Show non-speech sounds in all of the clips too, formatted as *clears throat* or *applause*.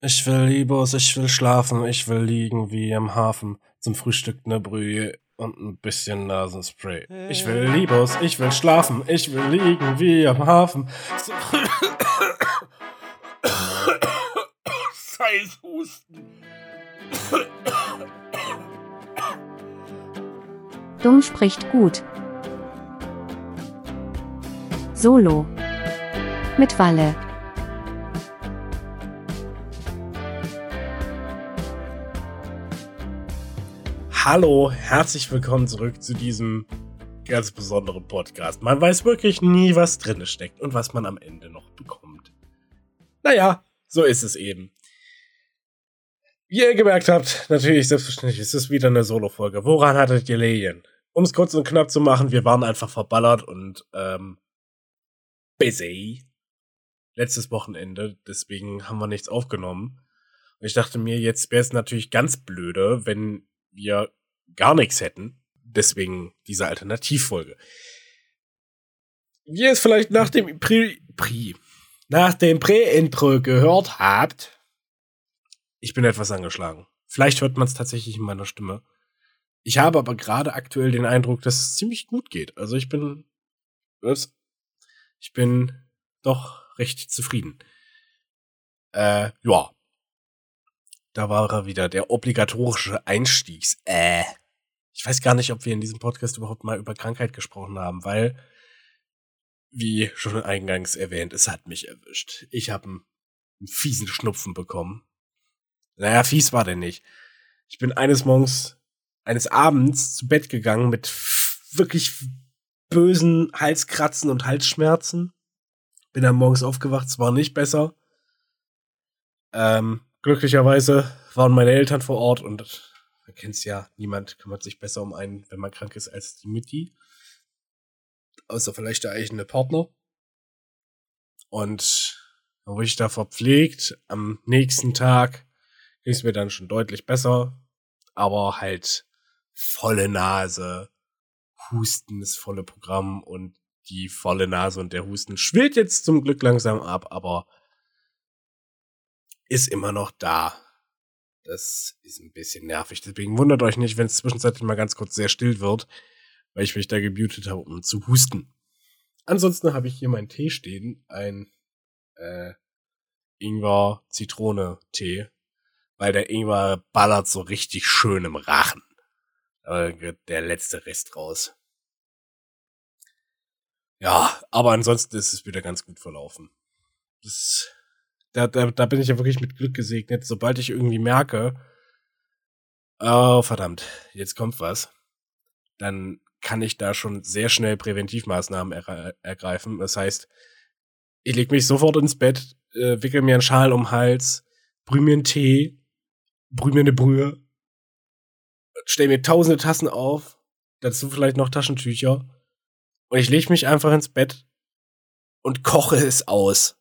Ich will Libos, ich will schlafen, ich will liegen wie im Hafen. Zum Frühstück ne Brühe und ein bisschen Nasenspray. Ich will Libos, ich will schlafen, ich will liegen wie am Hafen. So Scheiß Husten. Dumm spricht gut. Solo. Mit Walle. Hallo, herzlich willkommen zurück zu diesem ganz besonderen Podcast. Man weiß wirklich nie, was drin steckt und was man am Ende noch bekommt. Naja, so ist es eben. Wie ihr gemerkt habt, natürlich selbstverständlich ist es wieder eine Solo-Folge. Woran hattet ihr Lehen? Um es kurz und knapp zu machen, wir waren einfach verballert und ähm, busy. Letztes Wochenende, deswegen haben wir nichts aufgenommen. Und ich dachte mir, jetzt wäre es natürlich ganz blöde, wenn wir gar nichts hätten. Deswegen diese Alternativfolge. Wie ihr es vielleicht nach dem Pre, Pre nach dem Prä-Intro gehört habt, ich bin etwas angeschlagen. Vielleicht hört man es tatsächlich in meiner Stimme. Ich habe aber gerade aktuell den Eindruck, dass es ziemlich gut geht. Also ich bin, was? Ich bin doch recht zufrieden. Äh, ja. Da war er wieder, der obligatorische Einstiegs. Äh. Ich weiß gar nicht, ob wir in diesem Podcast überhaupt mal über Krankheit gesprochen haben, weil, wie schon eingangs erwähnt, es hat mich erwischt. Ich habe einen, einen fiesen Schnupfen bekommen. Naja, fies war der nicht. Ich bin eines Morgens, eines Abends zu Bett gegangen mit wirklich bösen Halskratzen und Halsschmerzen. Bin dann morgens aufgewacht, es war nicht besser. Ähm, glücklicherweise waren meine Eltern vor Ort und man kennt's ja, niemand kümmert sich besser um einen, wenn man krank ist, als die Mutti. Außer vielleicht der eigene Partner. Und dann wurde ich da verpflegt. Am nächsten Tag ging es mir dann schon deutlich besser. Aber halt volle Nase, Husten, das volle Programm und die volle Nase und der Husten schwillt jetzt zum Glück langsam ab, aber ist immer noch da. Das ist ein bisschen nervig. Deswegen wundert euch nicht, wenn es zwischenzeitlich mal ganz kurz sehr still wird, weil ich mich da gemutet habe, um zu husten. Ansonsten habe ich hier meinen Tee stehen, ein äh, Ingwer-Zitrone-Tee, weil der Ingwer ballert so richtig schön im Rachen. Da geht der letzte Rest raus. Ja, aber ansonsten ist es wieder ganz gut verlaufen. Das da, da, da bin ich ja wirklich mit Glück gesegnet. Sobald ich irgendwie merke, oh verdammt, jetzt kommt was, dann kann ich da schon sehr schnell Präventivmaßnahmen er ergreifen. Das heißt, ich leg mich sofort ins Bett, äh, wickel mir einen Schal um den Hals, brühe mir einen Tee, brühe mir eine Brühe, stell mir tausende Tassen auf, dazu vielleicht noch Taschentücher und ich leg mich einfach ins Bett und koche es aus.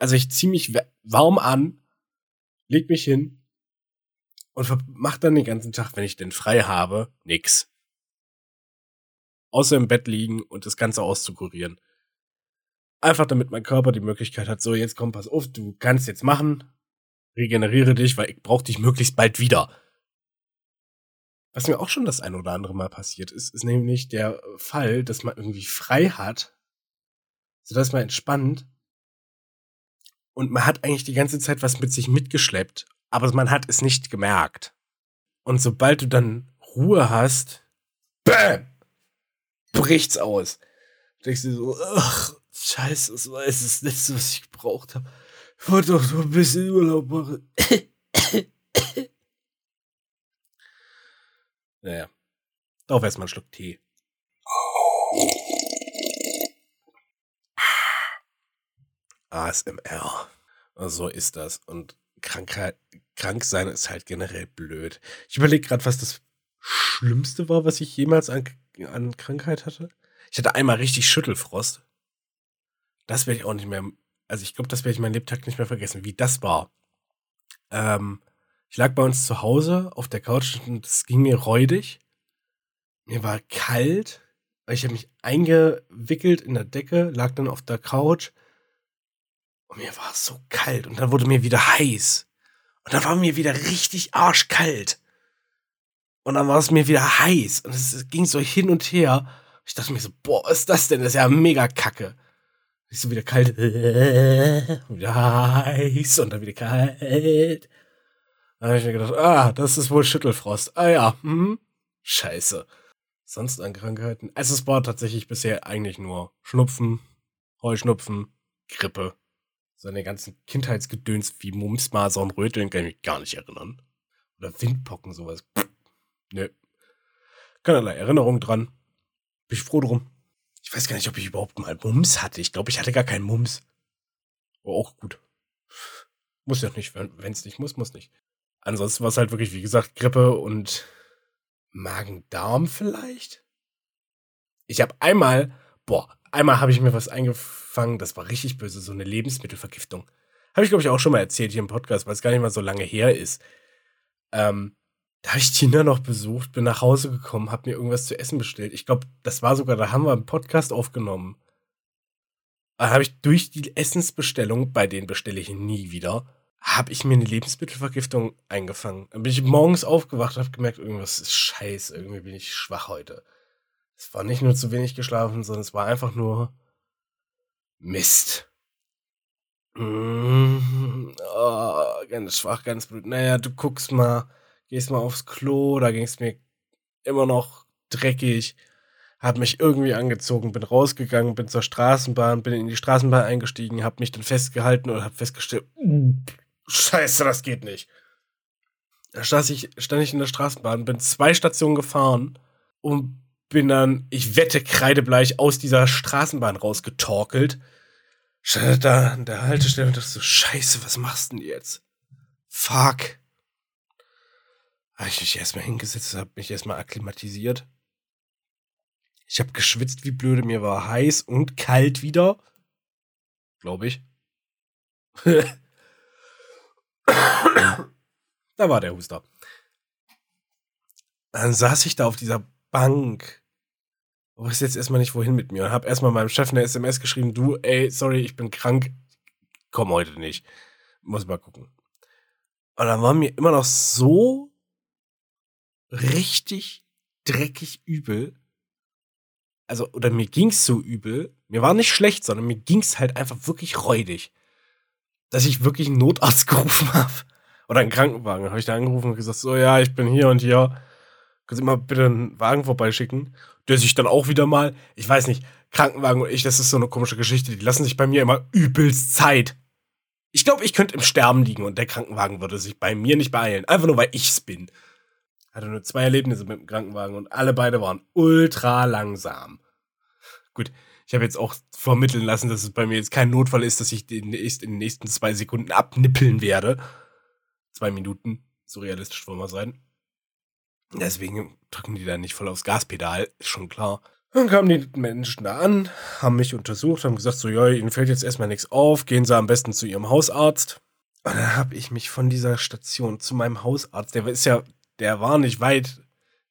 Also ich ziehe mich warm an, leg mich hin und mach dann den ganzen Tag, wenn ich denn frei habe, nix. Außer im Bett liegen und das Ganze auszukurieren. Einfach damit mein Körper die Möglichkeit hat, so jetzt komm, pass auf, du kannst jetzt machen, regeneriere dich, weil ich brauche dich möglichst bald wieder. Was mir auch schon das ein oder andere Mal passiert ist, ist nämlich der Fall, dass man irgendwie frei hat, sodass man entspannt und man hat eigentlich die ganze Zeit was mit sich mitgeschleppt, aber man hat es nicht gemerkt. Und sobald du dann Ruhe hast, bäm, bricht's aus. Du denkst dir so, ach, scheiße, das war jetzt das Letzte, was ich gebraucht habe. Ich wollte doch nur ein bisschen Urlaub machen. *coughs* naja, darauf erstmal einen Schluck Tee. ASMR. So ist das. Und Krankheit, krank sein ist halt generell blöd. Ich überlege gerade, was das Schlimmste war, was ich jemals an, an Krankheit hatte. Ich hatte einmal richtig Schüttelfrost. Das werde ich auch nicht mehr, also ich glaube, das werde ich meinen Lebtag nicht mehr vergessen, wie das war. Ähm, ich lag bei uns zu Hause auf der Couch und es ging mir räudig. Mir war kalt. Ich habe mich eingewickelt in der Decke, lag dann auf der Couch und mir war so kalt und dann wurde mir wieder heiß. Und dann war mir wieder richtig arschkalt. Und dann war es mir wieder heiß. Und es ging so hin und her. Ich dachte mir so, boah, ist das denn? Das ist ja mega kacke. Ist so wieder kalt. *laughs* Wieder heiß und dann wieder kalt. Dann habe ich mir gedacht, ah, das ist wohl Schüttelfrost. Ah ja, hm, scheiße. Sonst an Krankheiten. Also es war tatsächlich bisher eigentlich nur Schnupfen, Heuschnupfen, Grippe. Seine ganzen Kindheitsgedöns wie Mumps, Masern, Röteln kann ich mich gar nicht erinnern. Oder Windpocken, sowas. Pff, nö. Keinerlei Erinnerung dran. Bin ich froh drum. Ich weiß gar nicht, ob ich überhaupt mal Mumps hatte. Ich glaube, ich hatte gar keinen Mumps. Oh, auch gut. Muss ja nicht, wenn es nicht muss, muss nicht. Ansonsten war es halt wirklich, wie gesagt, Grippe und Magen-Darm vielleicht. Ich habe einmal, boah, einmal habe ich mir was eingefangen, das war richtig böse, so eine Lebensmittelvergiftung. Habe ich, glaube ich, auch schon mal erzählt hier im Podcast, weil es gar nicht mal so lange her ist. Ähm, da habe ich Tina noch besucht, bin nach Hause gekommen, habe mir irgendwas zu essen bestellt. Ich glaube, das war sogar, da haben wir einen Podcast aufgenommen. Da habe ich durch die Essensbestellung, bei denen bestelle ich nie wieder, habe ich mir eine Lebensmittelvergiftung eingefangen. Dann bin ich morgens aufgewacht und habe gemerkt, irgendwas ist scheiße, irgendwie bin ich schwach heute. Es war nicht nur zu wenig geschlafen, sondern es war einfach nur Mist. Mmh, oh, ganz schwach, ganz blöd. Naja, du guckst mal, gehst mal aufs Klo, da ging es mir immer noch dreckig. Hab mich irgendwie angezogen, bin rausgegangen, bin zur Straßenbahn, bin in die Straßenbahn eingestiegen, hab mich dann festgehalten und hab festgestellt, Scheiße, das geht nicht. Da stand ich, stand ich in der Straßenbahn, bin zwei Stationen gefahren und bin dann, ich wette, kreidebleich aus dieser Straßenbahn rausgetorkelt. Stand da an der Haltestelle und dachte so, Scheiße, was machst du denn jetzt? Fuck. Habe ich mich erstmal hingesetzt, habe mich erstmal akklimatisiert. Ich habe geschwitzt wie blöde, mir war heiß und kalt wieder. Glaube ich. *laughs* da war der Huster. Dann saß ich da auf dieser Bank. Ich weiß jetzt erstmal nicht, wohin mit mir. Und hab erstmal meinem Chef eine SMS geschrieben: Du, ey, sorry, ich bin krank. Komm heute nicht. Muss mal gucken. Und dann war mir immer noch so richtig dreckig übel. Also, oder mir ging's so übel. Mir war nicht schlecht, sondern mir ging's halt einfach wirklich räudig dass ich wirklich einen Notarzt *laughs* gerufen habe. Oder einen Krankenwagen. Habe ich da angerufen und gesagt, so, ja, ich bin hier und hier. Können Sie mal bitte einen Wagen vorbeischicken? Der sich dann auch wieder mal, ich weiß nicht, Krankenwagen und ich, das ist so eine komische Geschichte. Die lassen sich bei mir immer übelst Zeit. Ich glaube, ich könnte im Sterben liegen und der Krankenwagen würde sich bei mir nicht beeilen. Einfach nur, weil ich's bin. Hatte nur zwei Erlebnisse mit dem Krankenwagen und alle beide waren ultra langsam. Gut, ich habe jetzt auch vermitteln lassen, dass es bei mir jetzt kein Notfall ist, dass ich den in den nächsten zwei Sekunden abnippeln werde. Zwei Minuten, so realistisch wollen wir sein. Deswegen drücken die da nicht voll aufs Gaspedal, ist schon klar. Dann kamen die Menschen da an, haben mich untersucht, haben gesagt, so, ja, ihnen fällt jetzt erstmal nichts auf, gehen sie am besten zu ihrem Hausarzt. Und dann habe ich mich von dieser Station zu meinem Hausarzt, der ist ja, der war nicht weit,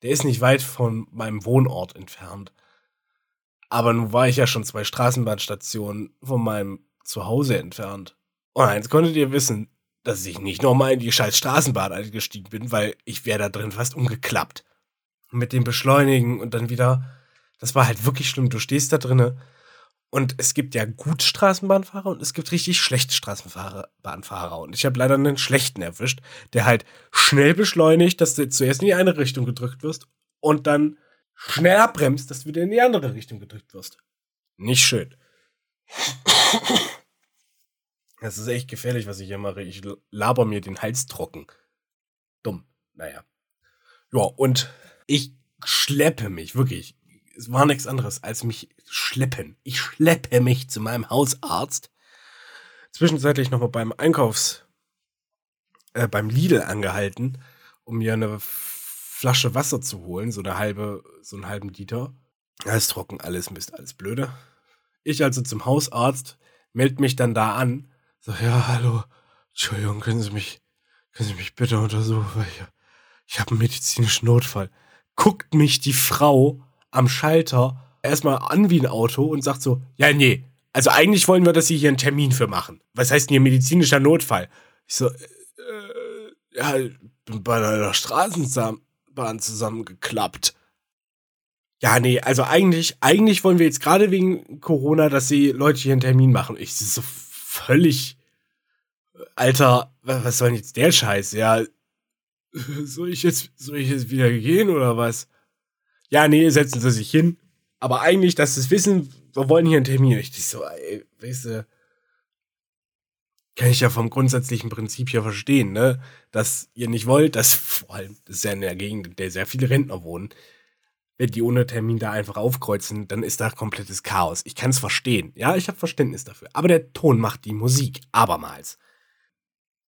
der ist nicht weit von meinem Wohnort entfernt. Aber nun war ich ja schon zwei Straßenbahnstationen von meinem Zuhause entfernt. Und eins konntet ihr wissen, dass ich nicht nochmal in die scheiß Straßenbahn eingestiegen bin, weil ich wäre da drin fast umgeklappt. Mit dem Beschleunigen und dann wieder, das war halt wirklich schlimm. Du stehst da drinne und es gibt ja gut Straßenbahnfahrer und es gibt richtig schlechte Straßenbahnfahrer. Und ich habe leider einen schlechten erwischt, der halt schnell beschleunigt, dass du zuerst in die eine Richtung gedrückt wirst und dann schnell abbremst, dass du wieder in die andere Richtung gedrückt wirst. Nicht schön. Das ist echt gefährlich, was ich hier mache. Ich laber mir den Hals trocken. Dumm. Naja. Ja, und ich schleppe mich, wirklich. Es war nichts anderes als mich schleppen. Ich schleppe mich zu meinem Hausarzt. Zwischenzeitlich nochmal beim Einkaufs, äh, beim Lidl angehalten, um mir eine Flasche Wasser zu holen, so eine halbe, so einen halben Liter. Alles trocken, alles Mist, alles blöde. Ich also zum Hausarzt, melde mich dann da an. So, ja, hallo, Entschuldigung, können Sie mich, können Sie mich bitte untersuchen, weil ich, ich habe einen medizinischen Notfall. Guckt mich die Frau am Schalter erstmal an wie ein Auto und sagt so, ja, nee, also eigentlich wollen wir, dass Sie hier einen Termin für machen. Was heißt denn hier medizinischer Notfall? Ich so, äh, Ja, bin bei einer Straßenbahn zusammengeklappt. Ja, nee, also eigentlich, eigentlich wollen wir jetzt gerade wegen Corona, dass sie Leute hier einen Termin machen. Ich so völlig, Alter, was soll denn jetzt der Scheiß? Ja, *laughs* soll ich jetzt, soll ich jetzt wieder gehen oder was? Ja, nee, setzen Sie sich hin. Aber eigentlich, dass Sie es wissen, wir wollen hier einen Termin. Ich so, ey, weißt du, kann ich ja vom grundsätzlichen Prinzip hier verstehen, ne? Dass ihr nicht wollt, dass *laughs* vor allem, das ist ja in der Gegend, in der sehr viele Rentner wohnen, wenn die ohne Termin da einfach aufkreuzen, dann ist da komplettes Chaos. Ich kann es verstehen. Ja, ich habe Verständnis dafür. Aber der Ton macht die Musik. Abermals.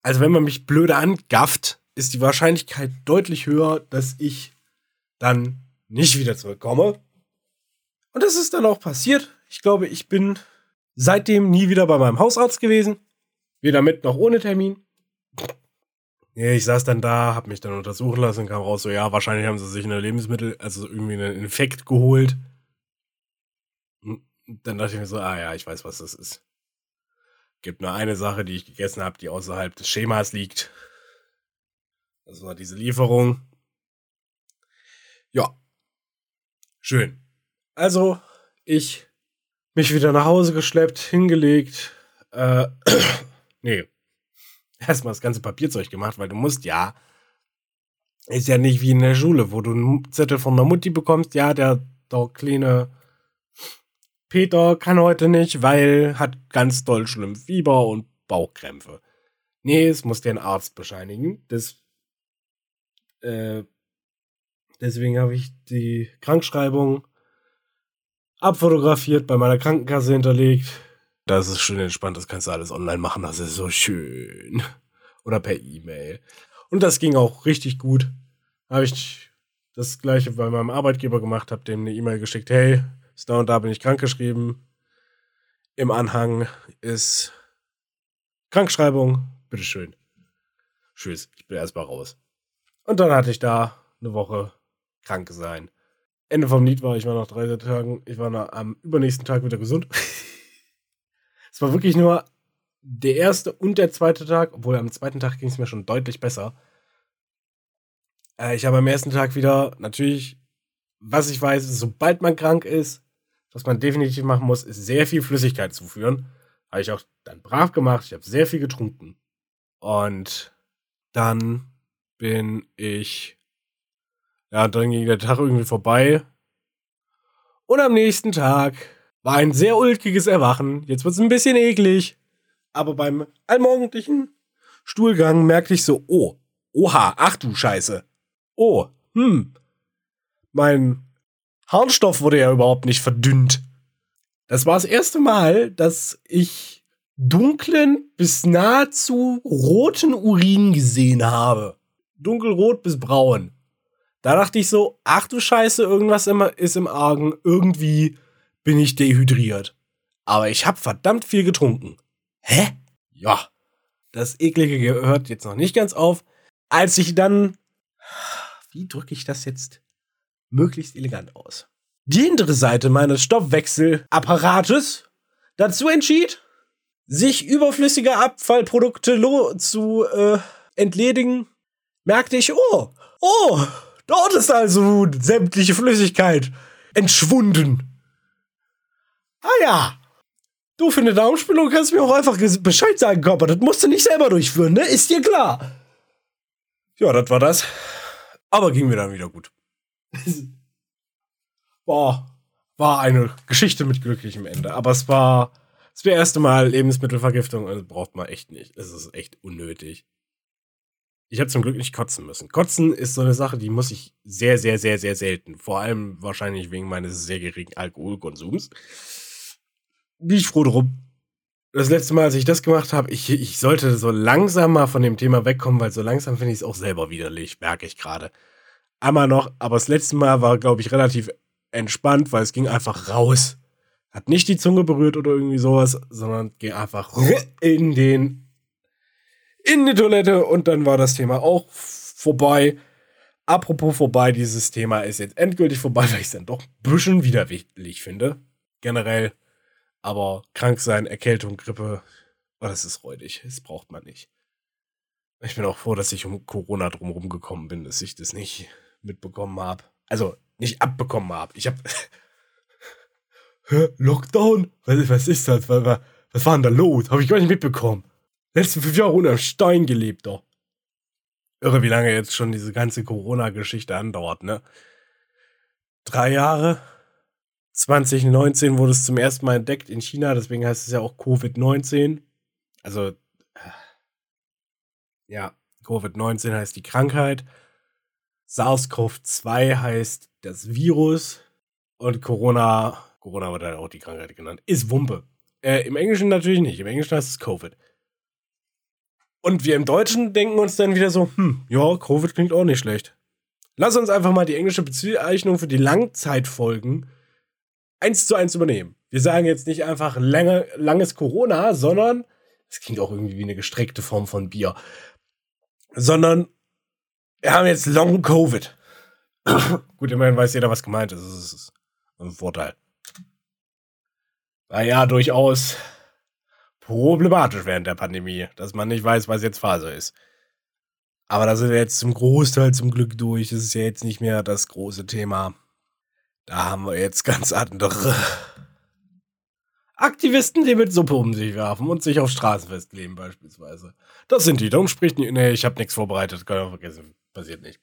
Also wenn man mich blöde angafft, ist die Wahrscheinlichkeit deutlich höher, dass ich dann nicht wieder zurückkomme. Und das ist dann auch passiert. Ich glaube, ich bin seitdem nie wieder bei meinem Hausarzt gewesen. Weder mit noch ohne Termin. Ja, ich saß dann da, hab mich dann untersuchen lassen, kam raus, so ja, wahrscheinlich haben sie sich eine Lebensmittel, also irgendwie einen Infekt geholt. Und dann dachte ich mir so, ah ja, ich weiß, was das ist. Gibt nur eine Sache, die ich gegessen habe, die außerhalb des Schemas liegt. Das war diese Lieferung. Ja. Schön. Also, ich mich wieder nach Hause geschleppt, hingelegt. Äh, *clears throat* nee, *laughs* erstmal das ganze Papierzeug gemacht, weil du musst ja, ist ja nicht wie in der Schule, wo du einen Zettel von der Mutti bekommst, ja, der, der kleine Peter kann heute nicht, weil hat ganz doll schlimm Fieber und Bauchkrämpfe. Nee, es muss den Arzt bescheinigen. Das, äh, deswegen habe ich die Krankschreibung abfotografiert, bei meiner Krankenkasse hinterlegt das ist schön entspannt, das kannst du alles online machen, das ist so schön. Oder per E-Mail. Und das ging auch richtig gut. Habe ich das gleiche bei meinem Arbeitgeber gemacht, habe dem eine E-Mail geschickt, hey, ist da und da bin ich krankgeschrieben. Im Anhang ist Krankschreibung, bitteschön. Tschüss, ich bin erstmal raus. Und dann hatte ich da eine Woche krank sein. Ende vom Lied war, ich war nach drei Tagen, ich war am übernächsten Tag wieder gesund. *laughs* Es war wirklich nur der erste und der zweite Tag, obwohl am zweiten Tag ging es mir schon deutlich besser. Äh, ich habe am ersten Tag wieder, natürlich, was ich weiß, sobald man krank ist, was man definitiv machen muss, ist sehr viel Flüssigkeit zuführen. Habe ich auch dann brav gemacht. Ich habe sehr viel getrunken. Und dann bin ich. Ja, dann ging der Tag irgendwie vorbei. Und am nächsten Tag war ein sehr ulkiges Erwachen. Jetzt wird es ein bisschen eklig. Aber beim allmorgendlichen Stuhlgang merkte ich so, oh, oha, ach du Scheiße. Oh, hm. Mein Harnstoff wurde ja überhaupt nicht verdünnt. Das war das erste Mal, dass ich dunklen bis nahezu roten Urin gesehen habe. Dunkelrot bis braun. Da dachte ich so, ach du Scheiße, irgendwas ist im Argen. Irgendwie bin ich dehydriert. Aber ich habe verdammt viel getrunken. Hä? Ja. Das Eklige gehört jetzt noch nicht ganz auf. Als ich dann. Wie drücke ich das jetzt möglichst elegant aus? Die hintere Seite meines Stoffwechselapparates dazu entschied, sich überflüssige Abfallprodukte zu äh, entledigen, merkte ich, oh, oh, dort ist also sämtliche Flüssigkeit entschwunden. Ah ja. Du für eine Darmspülung kannst mir auch einfach Bescheid sagen, Körper. Das musst du nicht selber durchführen, ne? Ist dir klar. Ja, das war das. Aber ging mir dann wieder gut. *laughs* Boah, war eine Geschichte mit glücklichem Ende. Aber es war das erste Mal Lebensmittelvergiftung und das braucht man echt nicht. Es ist echt unnötig. Ich habe zum Glück nicht kotzen müssen. Kotzen ist so eine Sache, die muss ich sehr, sehr, sehr, sehr selten. Vor allem wahrscheinlich wegen meines sehr geringen Alkoholkonsums bin ich froh drum. Das letzte Mal, als ich das gemacht habe, ich, ich sollte so langsam mal von dem Thema wegkommen, weil so langsam finde ich es auch selber widerlich, merke ich gerade. Einmal noch, aber das letzte Mal war, glaube ich, relativ entspannt, weil es ging einfach raus. Hat nicht die Zunge berührt oder irgendwie sowas, sondern ging einfach in den in die Toilette und dann war das Thema auch vorbei. Apropos vorbei, dieses Thema ist jetzt endgültig vorbei, weil ich es dann doch ein bisschen widerlich finde. Generell aber krank sein, Erkältung, Grippe, oh, das ist räudig. Das braucht man nicht. Ich bin auch froh, dass ich um Corona drumherum gekommen bin, dass ich das nicht mitbekommen habe. Also nicht abbekommen habe. Ich habe *laughs* Lockdown? Was, was ist das? Was, was, war denn da los? Habe ich gar nicht mitbekommen. Letzten fünf Jahre unter Stein gelebt, doch. Irre, wie lange jetzt schon diese ganze Corona-Geschichte andauert, ne? Drei Jahre? 2019 wurde es zum ersten Mal entdeckt in China, deswegen heißt es ja auch Covid-19. Also, ja, Covid-19 heißt die Krankheit. SARS-CoV-2 heißt das Virus. Und Corona, Corona wird halt auch die Krankheit genannt, ist Wumpe. Äh, Im Englischen natürlich nicht. Im Englischen heißt es Covid. Und wir im Deutschen denken uns dann wieder so, hm, ja, Covid klingt auch nicht schlecht. Lass uns einfach mal die englische Bezeichnung für die Langzeitfolgen eins zu eins übernehmen. Wir sagen jetzt nicht einfach lange, langes Corona, sondern, das klingt auch irgendwie wie eine gestreckte Form von Bier, sondern wir haben jetzt Long Covid. *coughs* Gut, immerhin weiß jeder, was gemeint ist. Das ist ein Vorteil. War ja durchaus problematisch während der Pandemie, dass man nicht weiß, was jetzt Phase ist. Aber da sind wir jetzt zum Großteil zum Glück durch. Das ist ja jetzt nicht mehr das große Thema. Da haben wir jetzt ganz andere *laughs* Aktivisten, die mit Suppe um sich werfen und sich auf Straßen festkleben beispielsweise. Das sind die. Darum spricht nicht. Nee, ich habe nichts vorbereitet. Kann ich vergessen. Passiert nicht.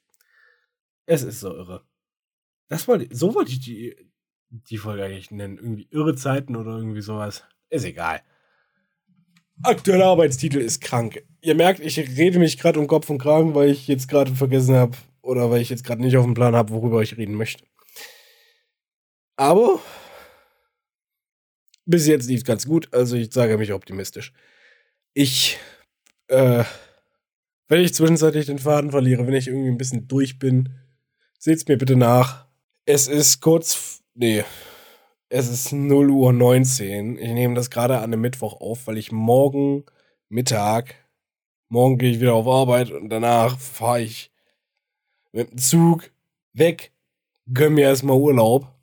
Es ist so irre. Das wollte, so wollte ich die, die Folge eigentlich nennen. Irgendwie irre Zeiten oder irgendwie sowas. Ist egal. Aktueller Arbeitstitel ist krank. Ihr merkt, ich rede mich gerade um Kopf und Kragen, weil ich jetzt gerade vergessen habe oder weil ich jetzt gerade nicht auf dem Plan habe, worüber ich reden möchte. Aber bis jetzt lief es ganz gut, also ich sage mich optimistisch. Ich, äh, wenn ich zwischenzeitlich den Faden verliere, wenn ich irgendwie ein bisschen durch bin, seht's mir bitte nach. Es ist kurz, nee, es ist 0 Uhr 19. Ich nehme das gerade an einem Mittwoch auf, weil ich morgen Mittag, morgen gehe ich wieder auf Arbeit und danach fahre ich mit dem Zug weg, gönn mir erstmal Urlaub.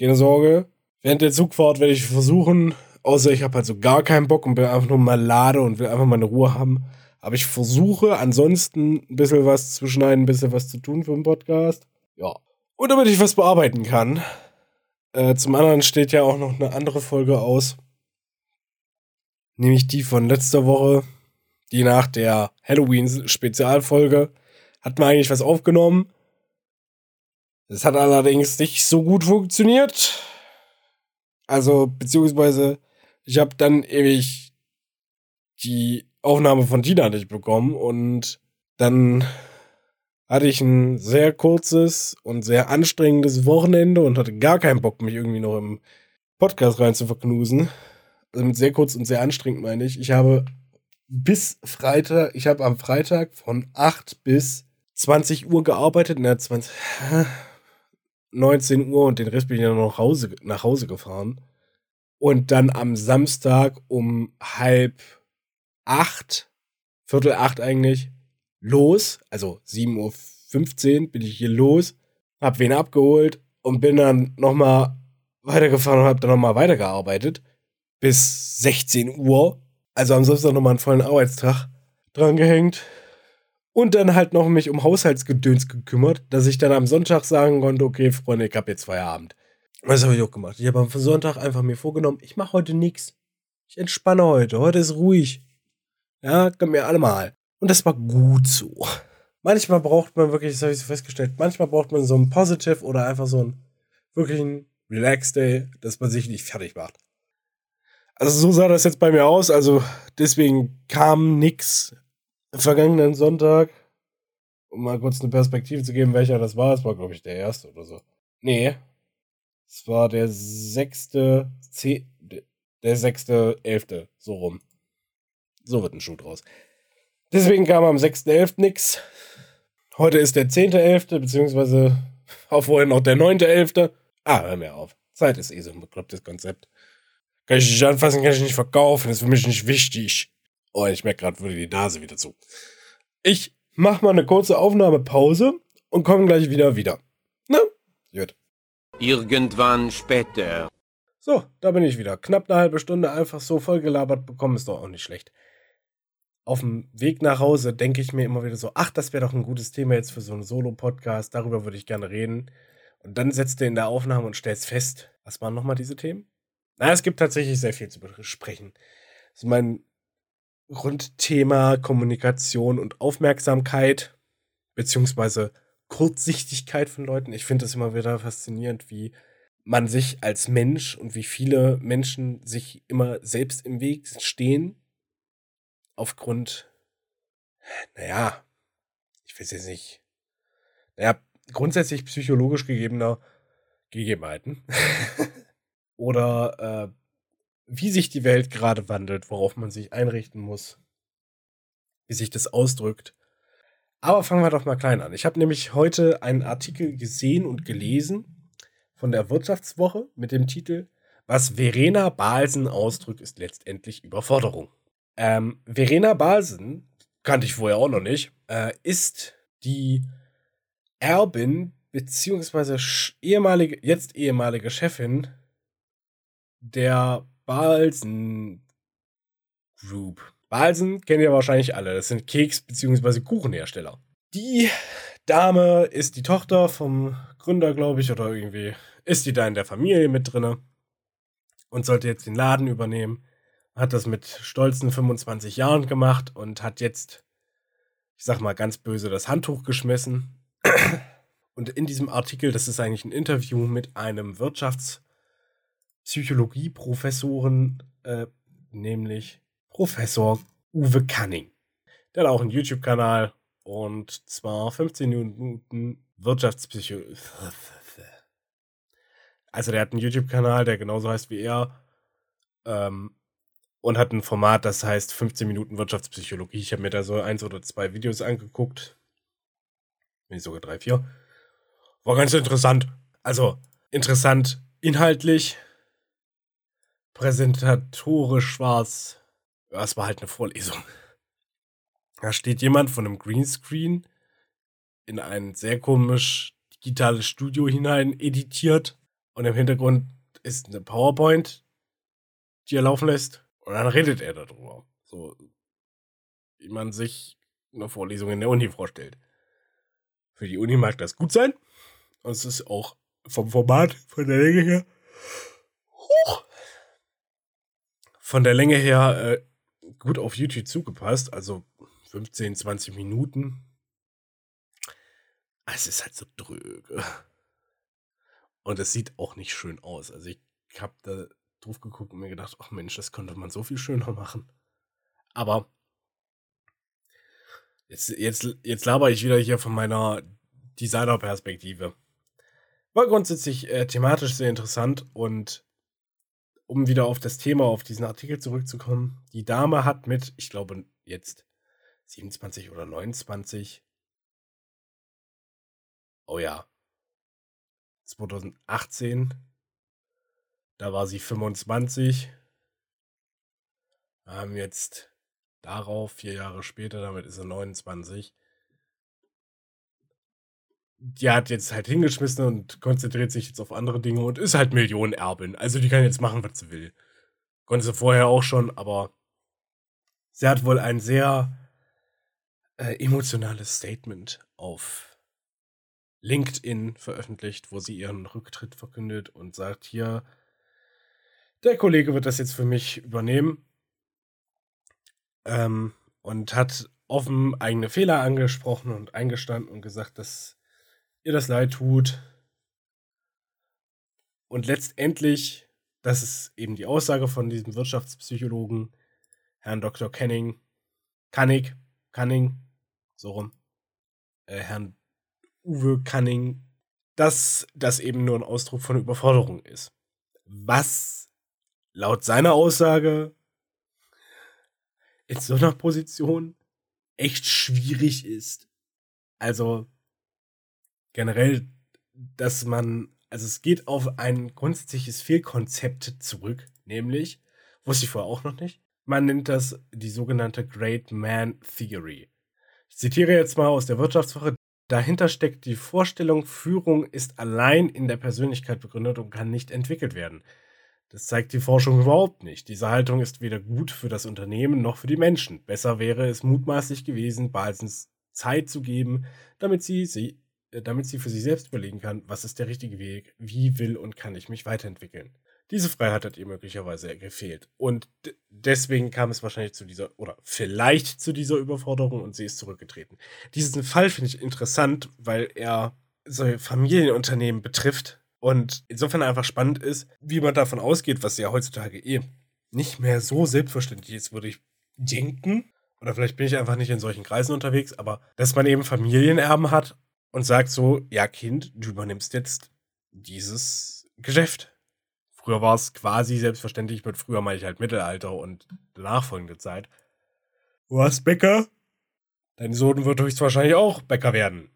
Keine Sorge. Während der Zugfahrt werde ich versuchen, außer ich habe halt so gar keinen Bock und bin einfach nur mal lade und will einfach meine Ruhe haben. Aber ich versuche ansonsten ein bisschen was zu schneiden, ein bisschen was zu tun für den Podcast. Ja. Und damit ich was bearbeiten kann, äh, zum anderen steht ja auch noch eine andere Folge aus. Nämlich die von letzter Woche, die nach der Halloween-Spezialfolge hat man eigentlich was aufgenommen. Es hat allerdings nicht so gut funktioniert. Also, beziehungsweise, ich habe dann ewig die Aufnahme von Tina nicht bekommen und dann hatte ich ein sehr kurzes und sehr anstrengendes Wochenende und hatte gar keinen Bock, mich irgendwie noch im Podcast rein zu verknusen. Also mit sehr kurz und sehr anstrengend meine ich. Ich habe bis Freitag, ich habe am Freitag von 8 bis 20 Uhr gearbeitet, ne, 20, 19 Uhr und den Rest bin ich dann noch Hause, nach Hause gefahren. Und dann am Samstag um halb acht, Viertel acht eigentlich, los, also 7.15 Uhr bin ich hier los, hab wen abgeholt und bin dann nochmal weitergefahren und hab dann nochmal weitergearbeitet bis 16 Uhr. Also am Samstag nochmal einen vollen Arbeitstag drangehängt. Und dann halt noch mich um Haushaltsgedöns gekümmert, dass ich dann am Sonntag sagen konnte, okay, Freunde, ich hab jetzt Feierabend. Das habe ich auch gemacht. Ich habe am Sonntag einfach mir vorgenommen, ich mache heute nichts. Ich entspanne heute. Heute ist ruhig. Ja, können wir alle mal. Und das war gut so. Manchmal braucht man wirklich, das habe ich so festgestellt, manchmal braucht man so ein Positive oder einfach so einen wirklichen Relax Day, dass man sich nicht fertig macht. Also so sah das jetzt bei mir aus. Also deswegen kam nix vergangenen Sonntag. Um mal kurz eine Perspektive zu geben, welcher das war. Es war, glaube ich, der erste oder so. Nee. Es war der sechste, C, der sechste, elfte, so rum. So wird ein Schuh draus. Deswegen kam am 6.11. nix. Heute ist der 10.11., beziehungsweise *laughs* auch vorhin noch der 9.11. Ah, hör mir auf. Zeit ist eh so ein beklopptes Konzept. Kann ich nicht anfassen, kann ich nicht verkaufen, ist für mich nicht wichtig. Oh, ich merke gerade, würde die Nase wieder zu. Ich mach mal eine kurze Aufnahmepause und komme gleich wieder wieder. Ne? Gut. Irgendwann später. So, da bin ich wieder. Knapp eine halbe Stunde einfach so vollgelabert bekommen, ist doch auch nicht schlecht. auf dem Weg nach Hause denke ich mir immer wieder so, ach, das wäre doch ein gutes Thema jetzt für so einen Solo-Podcast, darüber würde ich gerne reden. Und dann setzt du in der Aufnahme und stellst fest, was waren nochmal diese Themen? Na, es gibt tatsächlich sehr viel zu besprechen. Also mein Grundthema Kommunikation und Aufmerksamkeit, beziehungsweise Kurzsichtigkeit von Leuten. Ich finde es immer wieder faszinierend, wie man sich als Mensch und wie viele Menschen sich immer selbst im Weg stehen. Aufgrund, naja, ich weiß jetzt nicht, naja, grundsätzlich psychologisch gegebener Gegebenheiten. *laughs* Oder äh, wie sich die Welt gerade wandelt, worauf man sich einrichten muss, wie sich das ausdrückt. Aber fangen wir doch mal klein an. Ich habe nämlich heute einen Artikel gesehen und gelesen von der Wirtschaftswoche mit dem Titel Was Verena Balsen ausdrückt, ist letztendlich Überforderung. Ähm, Verena Balsen, kannte ich vorher auch noch nicht, äh, ist die Erbin beziehungsweise ehemalige, jetzt ehemalige Chefin der Balsen Group. Balsen kennen ja wahrscheinlich alle. Das sind Keks- bzw. Kuchenhersteller. Die Dame ist die Tochter vom Gründer, glaube ich, oder irgendwie ist die da in der Familie mit drinne und sollte jetzt den Laden übernehmen. Hat das mit stolzen 25 Jahren gemacht und hat jetzt, ich sag mal ganz böse, das Handtuch geschmissen. Und in diesem Artikel, das ist eigentlich ein Interview mit einem Wirtschaftspsychologie-Professoren, äh, nämlich Professor Uwe Canning. Der hat auch einen YouTube-Kanal und zwar 15 Minuten Wirtschaftspsychologie. Also der hat einen YouTube-Kanal, der genauso heißt wie er. Ähm, und hat ein Format, das heißt 15 Minuten Wirtschaftspsychologie. Ich habe mir da so eins oder zwei Videos angeguckt. Nicht sogar drei, vier. War ganz interessant. Also, interessant inhaltlich. Präsentatorisch ja, es war halt eine Vorlesung. Da steht jemand von einem Greenscreen in ein sehr komisch digitales Studio hinein editiert und im Hintergrund ist eine PowerPoint, die er laufen lässt und dann redet er darüber. So, wie man sich eine Vorlesung in der Uni vorstellt. Für die Uni mag das gut sein. Und es ist auch vom Format, von der Länge her, huch, von der Länge her äh, gut auf YouTube zugepasst, also 15, 20 Minuten. Es ist halt so dröge. Und es sieht auch nicht schön aus. Also ich habe da drauf geguckt und mir gedacht, ach Mensch, das könnte man so viel schöner machen. Aber jetzt, jetzt, jetzt laber ich wieder hier von meiner Designer-Perspektive. War grundsätzlich äh, thematisch sehr interessant und um wieder auf das Thema, auf diesen Artikel zurückzukommen, die Dame hat mit, ich glaube, jetzt 27 oder 29, oh ja, 2018, da war sie 25, wir haben jetzt darauf, vier Jahre später, damit ist er 29, die hat jetzt halt hingeschmissen und konzentriert sich jetzt auf andere Dinge und ist halt Millionenerbin. Also die kann jetzt machen, was sie will. Konnte sie vorher auch schon, aber sie hat wohl ein sehr äh, emotionales Statement auf LinkedIn veröffentlicht, wo sie ihren Rücktritt verkündet und sagt, hier, der Kollege wird das jetzt für mich übernehmen. Ähm, und hat offen eigene Fehler angesprochen und eingestanden und gesagt, dass ihr das leid tut. Und letztendlich, das ist eben die Aussage von diesem Wirtschaftspsychologen, Herrn Dr. Kenning, Canning, Canning, so rum, äh, Herrn Uwe Canning, dass das eben nur ein Ausdruck von Überforderung ist. Was laut seiner Aussage in so einer Position echt schwierig ist. Also, generell, dass man, also es geht auf ein grundsätzliches Fehlkonzept zurück, nämlich, wusste ich vorher auch noch nicht, man nennt das die sogenannte Great Man Theory. Ich zitiere jetzt mal aus der Wirtschaftswoche. Dahinter steckt die Vorstellung, Führung ist allein in der Persönlichkeit begründet und kann nicht entwickelt werden. Das zeigt die Forschung überhaupt nicht. Diese Haltung ist weder gut für das Unternehmen noch für die Menschen. Besser wäre es mutmaßlich gewesen, Balsens Zeit zu geben, damit sie, sie, damit sie für sich selbst überlegen kann, was ist der richtige Weg, wie will und kann ich mich weiterentwickeln. Diese Freiheit hat ihr möglicherweise gefehlt. Und deswegen kam es wahrscheinlich zu dieser, oder vielleicht zu dieser Überforderung und sie ist zurückgetreten. Diesen Fall finde ich interessant, weil er so Familienunternehmen betrifft und insofern einfach spannend ist, wie man davon ausgeht, was ja heutzutage eh nicht mehr so selbstverständlich ist, würde ich denken. Oder vielleicht bin ich einfach nicht in solchen Kreisen unterwegs, aber dass man eben Familienerben hat und sagt so, ja Kind, du übernimmst jetzt dieses Geschäft Früher war es quasi selbstverständlich, mit früher meine ich halt Mittelalter und nachfolgende Zeit. Hast Bäcker, dein Sohn wird höchstwahrscheinlich auch Bäcker werden.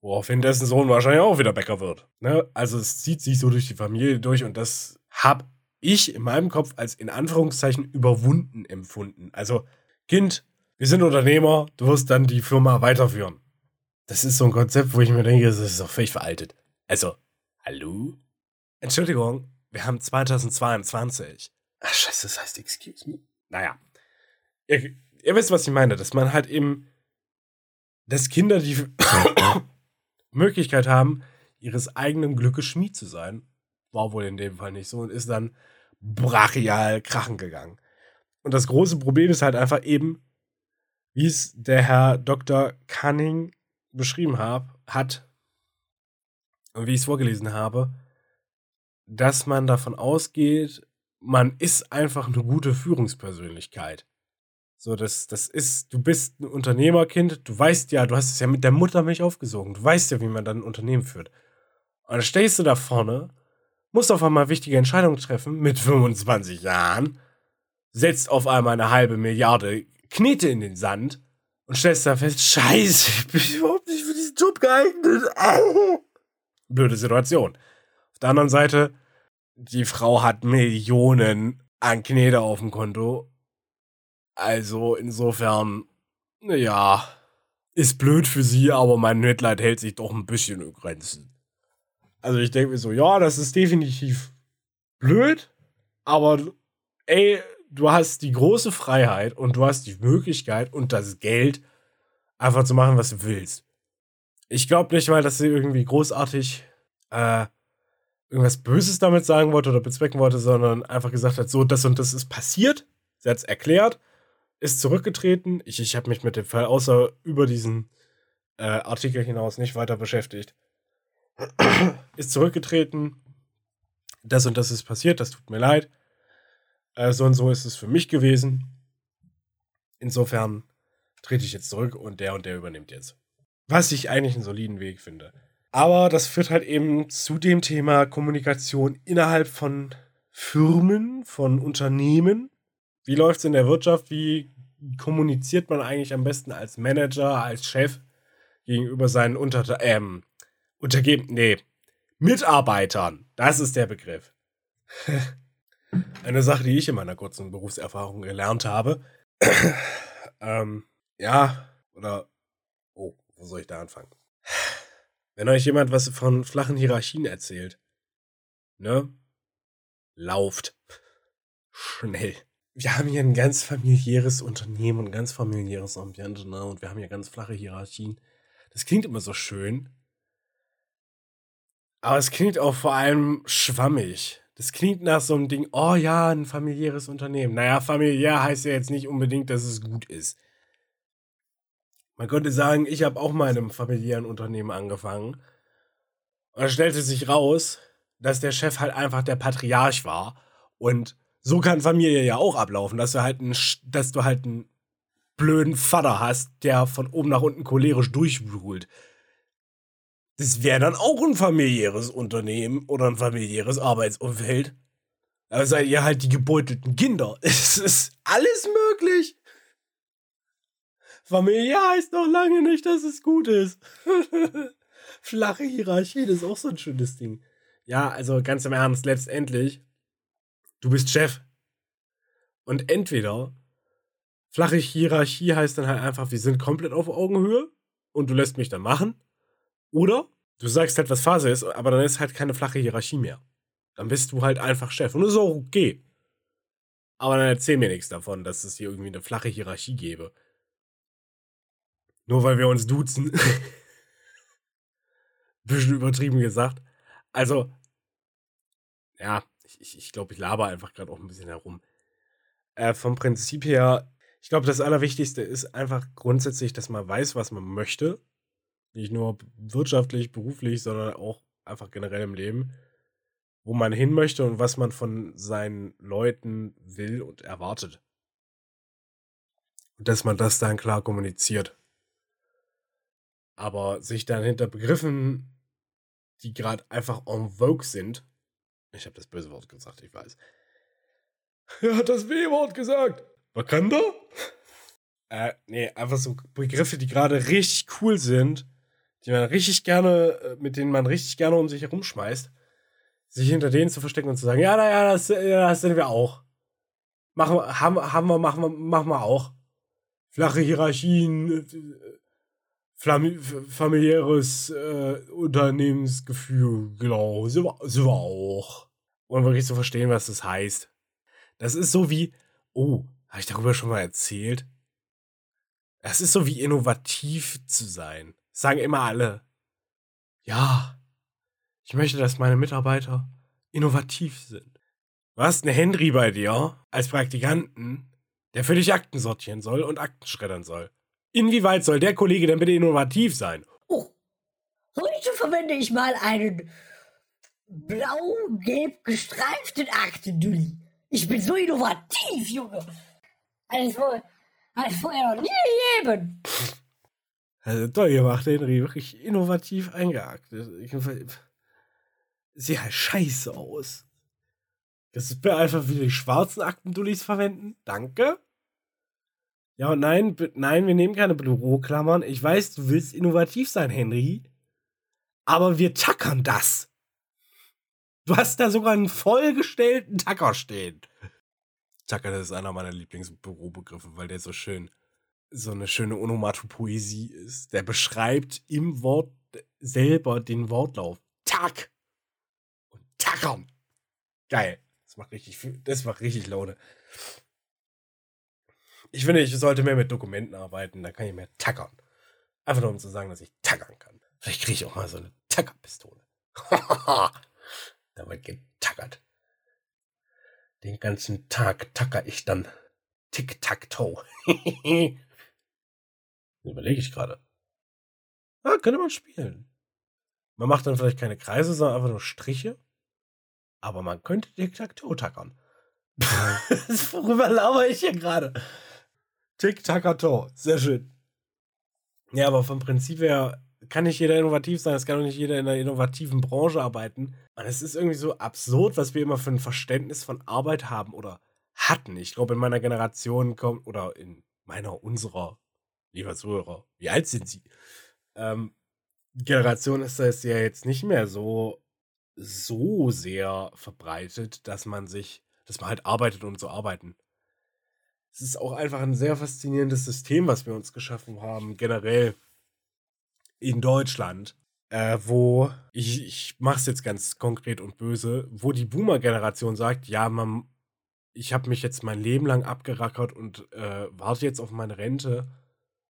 Woraufhin dessen Sohn wahrscheinlich auch wieder Bäcker wird. Ne? Also es zieht sich so durch die Familie durch und das habe ich in meinem Kopf als in Anführungszeichen überwunden empfunden. Also, Kind, wir sind Unternehmer, du wirst dann die Firma weiterführen. Das ist so ein Konzept, wo ich mir denke, das ist doch völlig veraltet. Also, hallo? Entschuldigung, wir haben 2022. Ach, scheiße, das heißt excuse me. Naja. Ihr, ihr wisst, was ich meine, dass man halt eben, dass Kinder die *coughs* Möglichkeit haben, ihres eigenen Glückes Schmied zu sein. War wohl in dem Fall nicht so und ist dann brachial krachen gegangen. Und das große Problem ist halt einfach eben, wie es der Herr Dr. Cunning beschrieben hab, hat und wie ich es vorgelesen habe, dass man davon ausgeht, man ist einfach eine gute Führungspersönlichkeit. So, das, das ist, du bist ein Unternehmerkind, du weißt ja, du hast es ja mit der Muttermilch aufgesogen, du weißt ja, wie man dann ein Unternehmen führt. Und dann stehst du da vorne, musst auf einmal wichtige Entscheidungen treffen mit 25 Jahren, setzt auf einmal eine halbe Milliarde Knete in den Sand und stellst dann fest, scheiße, ich bin Job geeignet. *laughs* Blöde Situation. Auf der anderen Seite, die Frau hat Millionen an Knete auf dem Konto. Also insofern, naja, ist blöd für sie, aber mein Mitleid hält sich doch ein bisschen in Grenzen. Also ich denke mir so, ja, das ist definitiv blöd, aber ey, du hast die große Freiheit und du hast die Möglichkeit und das Geld, einfach zu machen, was du willst. Ich glaube nicht mal, dass sie irgendwie großartig äh, irgendwas Böses damit sagen wollte oder bezwecken wollte, sondern einfach gesagt hat, so, das und das ist passiert. Sie hat es erklärt, ist zurückgetreten. Ich, ich habe mich mit dem Fall außer über diesen äh, Artikel hinaus nicht weiter beschäftigt. ist zurückgetreten. Das und das ist passiert, das tut mir leid. Äh, so und so ist es für mich gewesen. Insofern trete ich jetzt zurück und der und der übernimmt jetzt. Was ich eigentlich einen soliden Weg finde. Aber das führt halt eben zu dem Thema Kommunikation innerhalb von Firmen, von Unternehmen. Wie läuft es in der Wirtschaft? Wie kommuniziert man eigentlich am besten als Manager, als Chef gegenüber seinen Unter ähm, Untergebenen? Nee, Mitarbeitern. Das ist der Begriff. *laughs* Eine Sache, die ich in meiner kurzen Berufserfahrung gelernt habe. *clears throat* ähm, ja, oder. Wo soll ich da anfangen? Wenn euch jemand was von flachen Hierarchien erzählt, ne? Lauft. Schnell. Wir haben hier ein ganz familiäres Unternehmen und ein ganz familiäres Ambiente, ne? Und wir haben hier ganz flache Hierarchien. Das klingt immer so schön. Aber es klingt auch vor allem schwammig. Das klingt nach so einem Ding, oh ja, ein familiäres Unternehmen. Naja, familiär heißt ja jetzt nicht unbedingt, dass es gut ist. Man könnte sagen, ich habe auch mal in einem familiären Unternehmen angefangen. Und da stellte sich raus, dass der Chef halt einfach der Patriarch war. Und so kann Familie ja auch ablaufen, dass du halt einen, dass du halt einen blöden Vater hast, der von oben nach unten cholerisch durchwühlt. Das wäre dann auch ein familiäres Unternehmen oder ein familiäres Arbeitsumfeld. Da seid ihr halt die gebeutelten Kinder. *laughs* Es ist alles möglich. Familie heißt noch lange nicht, dass es gut ist. *laughs* Flache Hierarchie, das ist auch so ein schönes Ding. Ja, also ganz im Ernst, letztendlich, du bist Chef. Und entweder flache Hierarchie heißt dann halt einfach, wir sind komplett auf Augenhöhe und du lässt mich dann machen. Oder du sagst halt, was Phase ist, aber dann ist halt keine flache Hierarchie mehr. Dann bist du halt einfach Chef. Und das ist auch okay. Aber dann erzähl mir nichts davon, dass es hier irgendwie eine flache Hierarchie gäbe. Nur weil wir uns duzen. *laughs* Bisschen übertrieben gesagt. Also, ja, ich, ich, ich glaube, ich laber einfach gerade auch ein bisschen herum. Äh, vom Prinzip her, ich glaube, das Allerwichtigste ist einfach grundsätzlich, dass man weiß, was man möchte. Nicht nur wirtschaftlich, beruflich, sondern auch einfach generell im Leben. Wo man hin möchte und was man von seinen Leuten will und erwartet. Und dass man das dann klar kommuniziert. Aber sich dann hinter Begriffen, die gerade einfach en vogue sind, ich habe das böse Wort gesagt, ich weiß. Er hat das W-Wort gesagt. Wakanda? *laughs* äh, nee, einfach so Begriffe, die gerade richtig cool sind, die man richtig gerne, äh, mit denen man richtig gerne um sich herumschmeißt, sich hinter denen zu verstecken und zu sagen, ja, naja, das, ja, das sind wir auch. Machen, haben, haben wir, machen wir, machen wir auch. Flache Hierarchien, familiäres äh, Unternehmensgefühl, genau, sind wir auch. Und wirklich zu verstehen, was das heißt. Das ist so wie, oh, habe ich darüber schon mal erzählt? Das ist so wie innovativ zu sein. sagen immer alle. Ja, ich möchte, dass meine Mitarbeiter innovativ sind. Du hast einen Henry bei dir als Praktikanten, der für dich Akten sortieren soll und Akten schreddern soll. Inwieweit soll der Kollege denn bitte innovativ sein? Oh, heute verwende ich mal einen blau-gelb gestreiften Aktendulli. Ich bin so innovativ, Junge. Alles, alles vorher noch nie gegeben. Also toll gemacht, Henry. Wirklich innovativ eingeaktet. Sieht halt scheiße aus. Das ist einfach wieder die schwarzen Aktendullis verwenden. Danke. Ja und nein, nein, wir nehmen keine Büroklammern. Ich weiß, du willst innovativ sein, Henry. Aber wir tackern das. Du hast da sogar einen vollgestellten Tacker stehen. Tacker, das ist einer meiner Lieblingsbürobegriffe, weil der so schön, so eine schöne Onomatopoesie ist. Der beschreibt im Wort selber den Wortlauf. Tack! Und tackern. Geil. Das macht richtig, das macht richtig Laune. Ich finde, ich sollte mehr mit Dokumenten arbeiten, da kann ich mehr tackern. Einfach nur um zu sagen, dass ich tackern kann. Vielleicht kriege ich auch mal so eine Tackerpistole. *laughs* da wird getackert. Den ganzen Tag tacker ich dann Tic-Tac-Toe. *laughs* Überlege ich gerade. Ah, könnte man spielen. Man macht dann vielleicht keine Kreise, sondern einfach nur Striche. Aber man könnte Tic-Tac-Toe tackern. *laughs* Worüber lauere ich hier gerade? Tic-Tac-Toe. Sehr schön. Ja, aber vom Prinzip her kann nicht jeder innovativ sein, es kann auch nicht jeder in einer innovativen Branche arbeiten. Und es ist irgendwie so absurd, was wir immer für ein Verständnis von Arbeit haben oder hatten. Ich glaube, in meiner Generation kommt, oder in meiner, unserer, lieber Zuhörer, wie alt sind sie? Ähm, Generation ist das ja jetzt nicht mehr so, so sehr verbreitet, dass man sich, dass man halt arbeitet, um zu arbeiten. Es ist auch einfach ein sehr faszinierendes System, was wir uns geschaffen haben, generell in Deutschland, äh, wo, ich, ich mache es jetzt ganz konkret und böse, wo die Boomer-Generation sagt, ja, man, ich habe mich jetzt mein Leben lang abgerackert und äh, warte jetzt auf meine Rente.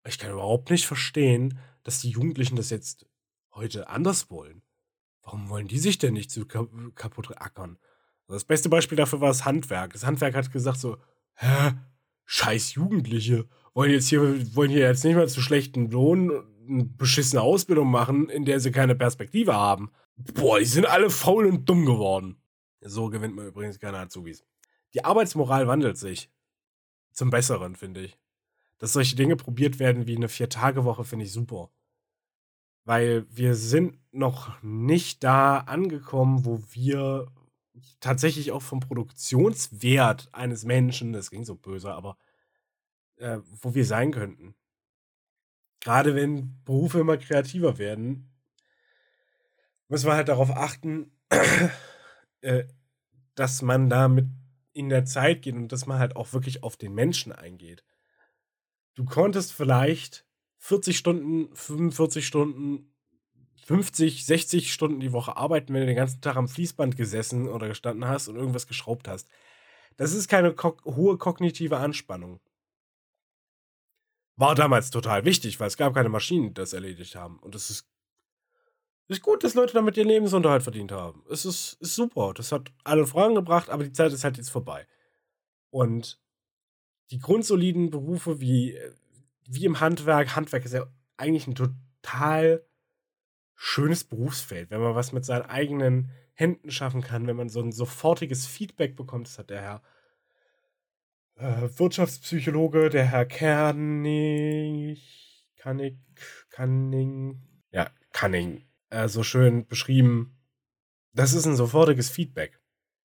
Ich kann überhaupt nicht verstehen, dass die Jugendlichen das jetzt heute anders wollen. Warum wollen die sich denn nicht so kaputt ackern? Das beste Beispiel dafür war das Handwerk. Das Handwerk hat gesagt so, hä, scheiß Jugendliche, wollen jetzt hier, wollen hier jetzt nicht mal zu schlechten Lohn eine beschissene Ausbildung machen, in der sie keine Perspektive haben. Boah, die sind alle faul und dumm geworden. So gewinnt man übrigens keine Azubis. Die Arbeitsmoral wandelt sich. Zum Besseren, finde ich. Dass solche Dinge probiert werden wie eine Vier-Tage-Woche, finde ich super. Weil wir sind noch nicht da angekommen, wo wir tatsächlich auch vom Produktionswert eines Menschen, das ging so böse, aber äh, wo wir sein könnten. Gerade wenn Berufe immer kreativer werden, müssen wir halt darauf achten, äh, dass man da mit in der Zeit geht und dass man halt auch wirklich auf den Menschen eingeht. Du konntest vielleicht 40 Stunden, 45 Stunden 50, 60 Stunden die Woche arbeiten, wenn du den ganzen Tag am Fließband gesessen oder gestanden hast und irgendwas geschraubt hast. Das ist keine ko hohe kognitive Anspannung. War damals total wichtig, weil es gab keine Maschinen, die das erledigt haben. Und es ist, ist gut, dass Leute damit ihren Lebensunterhalt verdient haben. Es ist, ist super. Das hat alle vorangebracht, aber die Zeit ist halt jetzt vorbei. Und die grundsoliden Berufe wie, wie im Handwerk, Handwerk ist ja eigentlich ein total schönes Berufsfeld, wenn man was mit seinen eigenen Händen schaffen kann, wenn man so ein sofortiges Feedback bekommt. Das hat der Herr äh, Wirtschaftspsychologe, der Herr Kernig, Kannig, Canning, ja, Canning, äh, so schön beschrieben. Das ist ein sofortiges Feedback.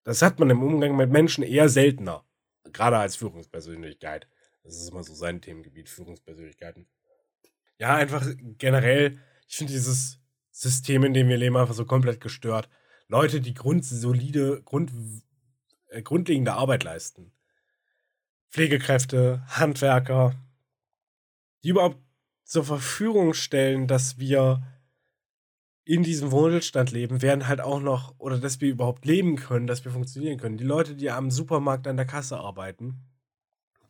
Das hat man im Umgang mit Menschen eher seltener. Gerade als Führungspersönlichkeit. Das ist immer so sein Themengebiet, Führungspersönlichkeiten. Ja, einfach generell, ich finde dieses System, in dem wir leben, einfach so komplett gestört. Leute, die grundsolide, Grund, äh, grundlegende Arbeit leisten. Pflegekräfte, Handwerker, die überhaupt zur Verfügung stellen, dass wir in diesem Wohlstand leben, werden halt auch noch, oder dass wir überhaupt leben können, dass wir funktionieren können. Die Leute, die am Supermarkt an der Kasse arbeiten,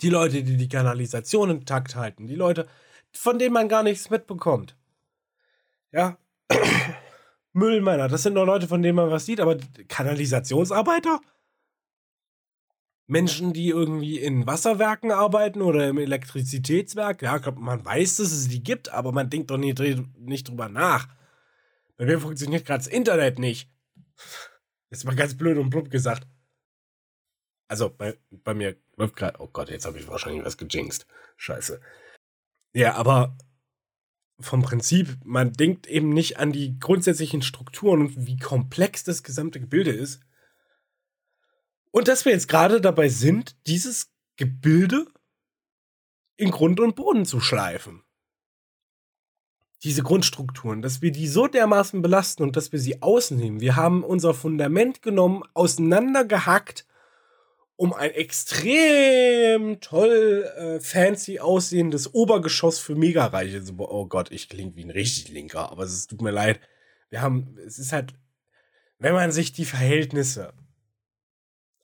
die Leute, die die Kanalisation intakt halten, die Leute, von denen man gar nichts mitbekommt. Ja, *coughs* Müllmänner, das sind nur Leute, von denen man was sieht, aber Kanalisationsarbeiter? Menschen, die irgendwie in Wasserwerken arbeiten oder im Elektrizitätswerk, ja, man weiß, dass es die gibt, aber man denkt doch nicht, nicht drüber nach. Bei mir funktioniert gerade das Internet nicht. Ist mal ganz blöd und plump gesagt. Also, bei, bei mir läuft gerade. Oh Gott, jetzt habe ich wahrscheinlich was gejinxt. Scheiße. Ja, aber vom Prinzip, man denkt eben nicht an die grundsätzlichen Strukturen und wie komplex das gesamte Gebilde ist. Und dass wir jetzt gerade dabei sind, dieses Gebilde in Grund und Boden zu schleifen. Diese Grundstrukturen, dass wir die so dermaßen belasten und dass wir sie ausnehmen. Wir haben unser Fundament genommen, auseinandergehackt um ein extrem toll äh, fancy aussehendes Obergeschoss für Megareiche. So, oh Gott, ich klinge wie ein richtig Linker, aber es tut mir leid. Wir haben, es ist halt, wenn man sich die Verhältnisse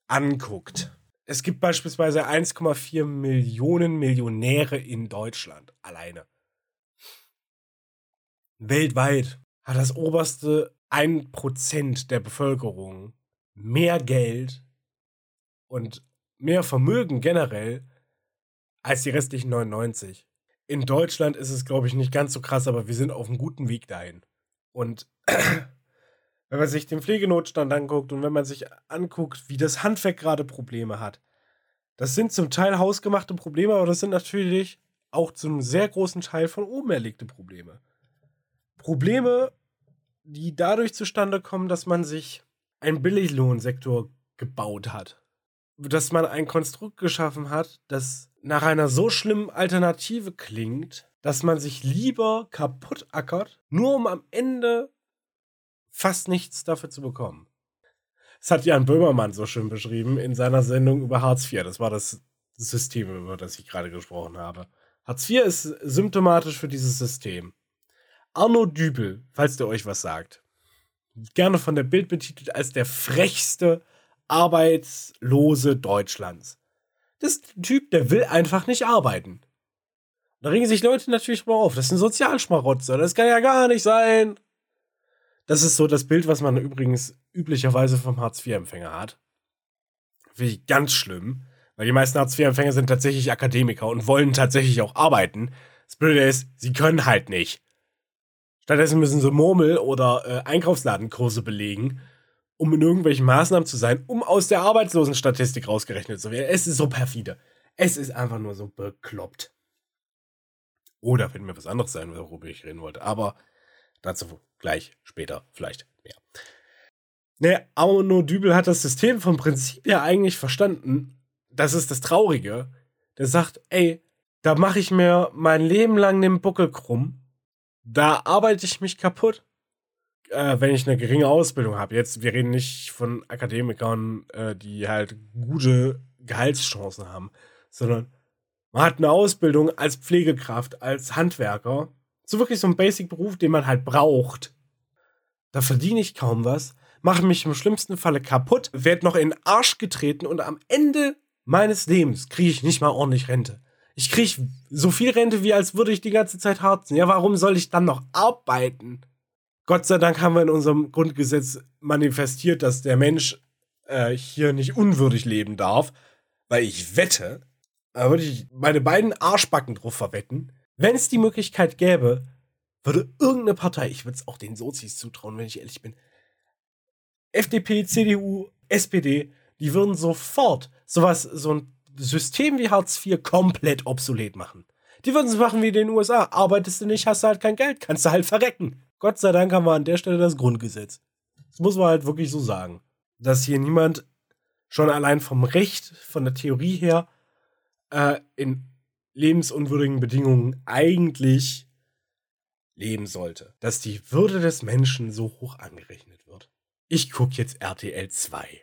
anguckt. Es gibt beispielsweise 1,4 Millionen Millionäre in Deutschland alleine. Weltweit hat das oberste 1% der Bevölkerung mehr Geld und mehr Vermögen generell als die restlichen 99. In Deutschland ist es, glaube ich, nicht ganz so krass, aber wir sind auf einem guten Weg dahin. Und *clears throat* wenn man sich den Pflegenotstand anguckt und wenn man sich anguckt, wie das Handwerk gerade Probleme hat, das sind zum Teil hausgemachte Probleme, aber das sind natürlich auch zum sehr großen Teil von oben erlegte Probleme. Probleme, die dadurch zustande kommen, dass man sich einen Billiglohnsektor gebaut hat dass man ein Konstrukt geschaffen hat, das nach einer so schlimmen Alternative klingt, dass man sich lieber kaputt ackert, nur um am Ende fast nichts dafür zu bekommen. Das hat Jan Böhmermann so schön beschrieben in seiner Sendung über Hartz IV. Das war das System, über das ich gerade gesprochen habe. Hartz IV ist symptomatisch für dieses System. Arno Dübel, falls der euch was sagt, gerne von der Bild betitelt als der frechste Arbeitslose Deutschlands. Das ist ein Typ, der will einfach nicht arbeiten. Da regen sich Leute natürlich mal auf. Das ist ein Sozialschmarotzer. Das kann ja gar nicht sein. Das ist so das Bild, was man übrigens üblicherweise vom Hartz-IV-Empfänger hat. Finde ich ganz schlimm, weil die meisten Hartz-IV-Empfänger sind tatsächlich Akademiker und wollen tatsächlich auch arbeiten. Das Blöde ist, sie können halt nicht. Stattdessen müssen sie Murmel- oder äh, Einkaufsladenkurse belegen um in irgendwelchen Maßnahmen zu sein, um aus der Arbeitslosenstatistik rausgerechnet zu werden. Es ist so perfide. Es ist einfach nur so bekloppt. Oder wenn mir was anderes sein, worüber ich reden wollte. Aber dazu gleich später vielleicht mehr. Ne, Arno Dübel hat das System vom Prinzip her eigentlich verstanden. Das ist das Traurige. Der sagt, ey, da mache ich mir mein Leben lang den Buckel krumm. Da arbeite ich mich kaputt äh, wenn ich eine geringe Ausbildung habe, jetzt, wir reden nicht von Akademikern, äh, die halt gute Gehaltschancen haben, sondern man hat eine Ausbildung als Pflegekraft, als Handwerker, so wirklich so ein Basic-Beruf, den man halt braucht, da verdiene ich kaum was, mache mich im schlimmsten Falle kaputt, werde noch in den Arsch getreten und am Ende meines Lebens kriege ich nicht mal ordentlich Rente. Ich kriege so viel Rente, wie als würde ich die ganze Zeit harzen. Ja, warum soll ich dann noch arbeiten? Gott sei Dank haben wir in unserem Grundgesetz manifestiert, dass der Mensch äh, hier nicht unwürdig leben darf, weil ich wette, da würde ich meine beiden Arschbacken drauf verwetten, wenn es die Möglichkeit gäbe, würde irgendeine Partei, ich würde es auch den Sozis zutrauen, wenn ich ehrlich bin, FDP, CDU, SPD, die würden sofort sowas, so ein System wie Hartz IV komplett obsolet machen. Die würden es machen wie in den USA. Arbeitest du nicht, hast du halt kein Geld, kannst du halt verrecken. Gott sei Dank haben wir an der Stelle das Grundgesetz. Das muss man halt wirklich so sagen. Dass hier niemand schon allein vom Recht, von der Theorie her, äh, in lebensunwürdigen Bedingungen eigentlich leben sollte. Dass die Würde des Menschen so hoch angerechnet wird. Ich gucke jetzt RTL 2.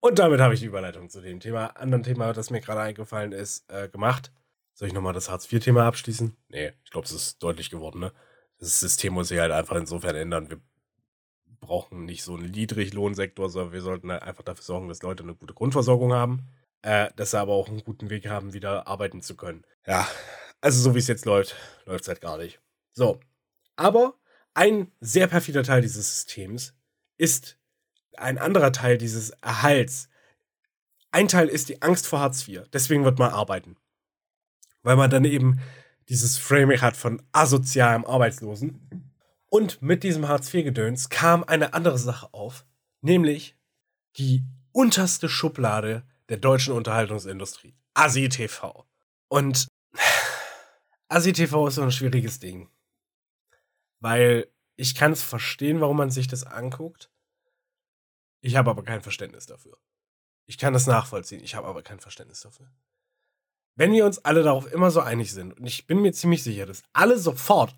Und damit habe ich die Überleitung zu dem Thema, anderen Thema, das mir gerade eingefallen ist, äh, gemacht. Soll ich nochmal das Hartz-IV-Thema abschließen? Nee, ich glaube, es ist deutlich geworden, ne? Das System muss sich halt einfach insofern ändern. Wir brauchen nicht so einen Niedriglohnsektor, sondern wir sollten halt einfach dafür sorgen, dass Leute eine gute Grundversorgung haben, äh, dass sie aber auch einen guten Weg haben, wieder arbeiten zu können. Ja, also so wie es jetzt läuft, läuft es halt gar nicht. So, aber ein sehr perfider Teil dieses Systems ist ein anderer Teil dieses Erhalts. Ein Teil ist die Angst vor Hartz IV. Deswegen wird man arbeiten. Weil man dann eben dieses Framing hat von asozialem Arbeitslosen. Und mit diesem Hartz-IV-Gedöns kam eine andere Sache auf, nämlich die unterste Schublade der deutschen Unterhaltungsindustrie, ASI-TV. Und *sighs* ASI-TV ist so ein schwieriges Ding, weil ich kann es verstehen, warum man sich das anguckt. Ich habe aber kein Verständnis dafür. Ich kann das nachvollziehen, ich habe aber kein Verständnis dafür. Wenn wir uns alle darauf immer so einig sind, und ich bin mir ziemlich sicher, dass alle sofort,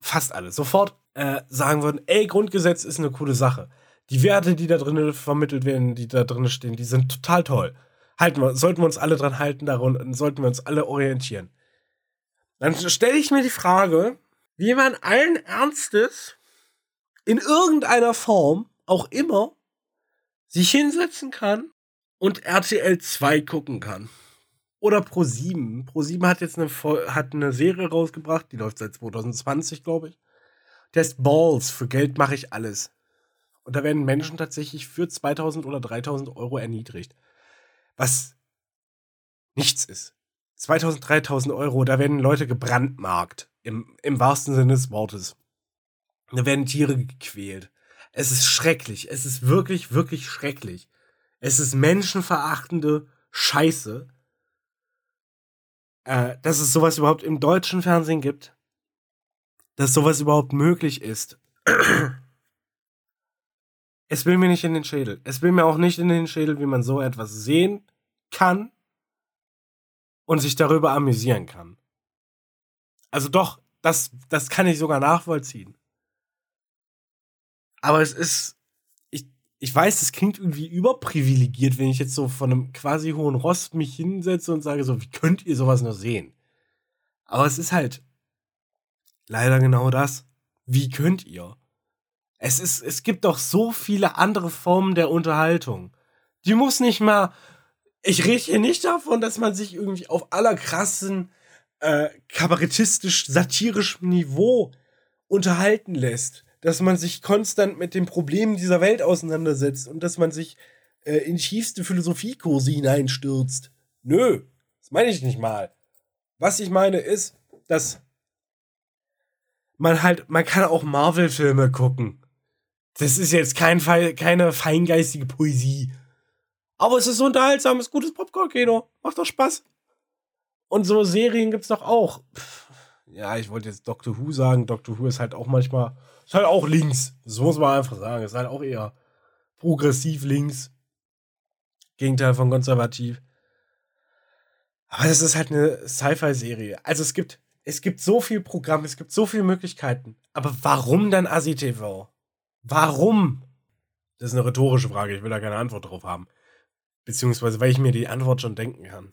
fast alle, sofort äh, sagen würden, ey, Grundgesetz ist eine coole Sache. Die Werte, die da drin vermittelt werden, die da drin stehen, die sind total toll. Halten wir, sollten wir uns alle dran halten, daran sollten wir uns alle orientieren. Dann stelle ich mir die Frage, wie man allen Ernstes in irgendeiner Form auch immer sich hinsetzen kann und RTL 2 gucken kann. Oder Pro 7. Pro 7 hat jetzt eine, hat eine Serie rausgebracht, die läuft seit 2020, glaube ich. Der ist Balls, für Geld mache ich alles. Und da werden Menschen tatsächlich für 2000 oder 3000 Euro erniedrigt. Was nichts ist. 2000, 3000 Euro, da werden Leute gebrandmarkt. Im, im wahrsten Sinne des Wortes. Da werden Tiere gequält. Es ist schrecklich. Es ist wirklich, wirklich schrecklich. Es ist menschenverachtende Scheiße. Äh, dass es sowas überhaupt im deutschen Fernsehen gibt. Dass sowas überhaupt möglich ist. *clears throat* Es will mir nicht in den Schädel. Es will mir auch nicht in den Schädel, wie man so etwas sehen kann und sich darüber amüsieren kann. Also doch, das, das kann ich sogar nachvollziehen. Aber es ist, ich, weiß, es klingt irgendwie überprivilegiert, wenn ich jetzt so von einem quasi hohen Rost mich hinsetze und sage so, wie könnt ihr sowas nur sehen? Aber es ist halt leider genau das. Wie könnt ihr? Es ist, es gibt doch so viele andere Formen der Unterhaltung. Die muss nicht mal, ich rede hier nicht davon, dass man sich irgendwie auf allerkrassen, äh, kabarettistisch-satirischem Niveau unterhalten lässt dass man sich konstant mit den Problemen dieser Welt auseinandersetzt und dass man sich äh, in tiefste Philosophiekurse hineinstürzt. Nö, das meine ich nicht mal. Was ich meine ist, dass man halt, man kann auch Marvel-Filme gucken. Das ist jetzt kein, keine feingeistige Poesie. Aber es ist unterhaltsames, gutes Popcorn-Kino. Macht doch Spaß. Und so Serien gibt's doch auch. Pff, ja, ich wollte jetzt Doctor Who sagen. Doctor Who ist halt auch manchmal ist halt auch links. Das muss man einfach sagen. Ist halt auch eher progressiv links. Gegenteil von konservativ. Aber das ist halt eine Sci-Fi-Serie. Also es gibt, es gibt so viel Programm, es gibt so viele Möglichkeiten. Aber warum dann ASI-TV? Warum? Das ist eine rhetorische Frage. Ich will da keine Antwort drauf haben. Beziehungsweise, weil ich mir die Antwort schon denken kann.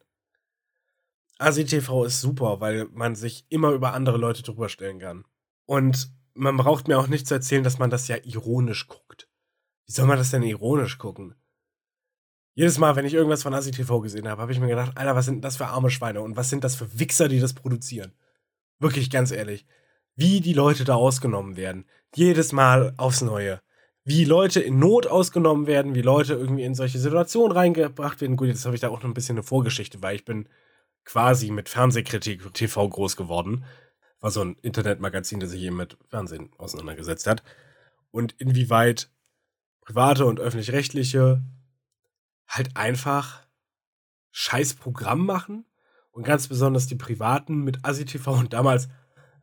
ASI-TV ist super, weil man sich immer über andere Leute drüber stellen kann. Und man braucht mir auch nicht zu erzählen, dass man das ja ironisch guckt. Wie soll man das denn ironisch gucken? Jedes Mal, wenn ich irgendwas von Asi TV gesehen habe, habe ich mir gedacht, Alter, was sind das für arme Schweine und was sind das für Wichser, die das produzieren? Wirklich ganz ehrlich. Wie die Leute da ausgenommen werden. Jedes Mal aufs Neue. Wie Leute in Not ausgenommen werden, wie Leute irgendwie in solche Situationen reingebracht werden. Gut, jetzt habe ich da auch noch ein bisschen eine Vorgeschichte, weil ich bin quasi mit Fernsehkritik TV groß geworden. War so ein Internetmagazin, das sich eben mit Fernsehen auseinandergesetzt hat. Und inwieweit private und öffentlich-rechtliche halt einfach scheiß Programm machen und ganz besonders die privaten mit ASI-TV und damals,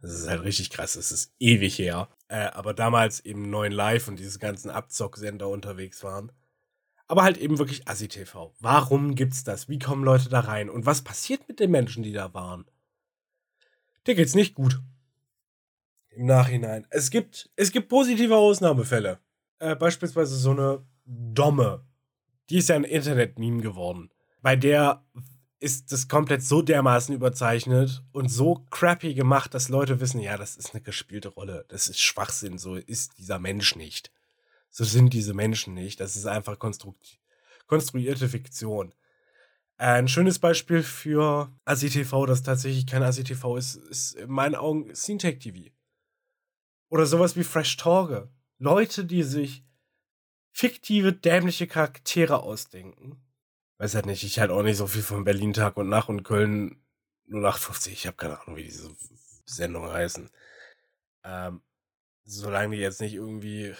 das ist halt richtig krass, das ist ewig her, äh, aber damals eben neuen Live und diese ganzen Abzocksender unterwegs waren. Aber halt eben wirklich ASI-TV. Warum gibt's das? Wie kommen Leute da rein? Und was passiert mit den Menschen, die da waren? Dir geht's nicht gut. Im Nachhinein. Es gibt, es gibt positive Ausnahmefälle. Äh, beispielsweise so eine Domme. Die ist ja ein Internet-Meme geworden. Bei der ist das komplett so dermaßen überzeichnet und so crappy gemacht, dass Leute wissen, ja, das ist eine gespielte Rolle. Das ist Schwachsinn. So ist dieser Mensch nicht. So sind diese Menschen nicht. Das ist einfach konstruierte Fiktion. Ein schönes Beispiel für ASI-TV, das tatsächlich kein ASI-TV ist, ist in meinen Augen Scene TV. Oder sowas wie Fresh Torge. Leute, die sich fiktive, dämliche Charaktere ausdenken. Weiß halt nicht, ich halt auch nicht so viel von Berlin Tag und Nacht und Köln 0850. Ich habe keine Ahnung, wie diese Sendungen heißen. Ähm, solange die jetzt nicht irgendwie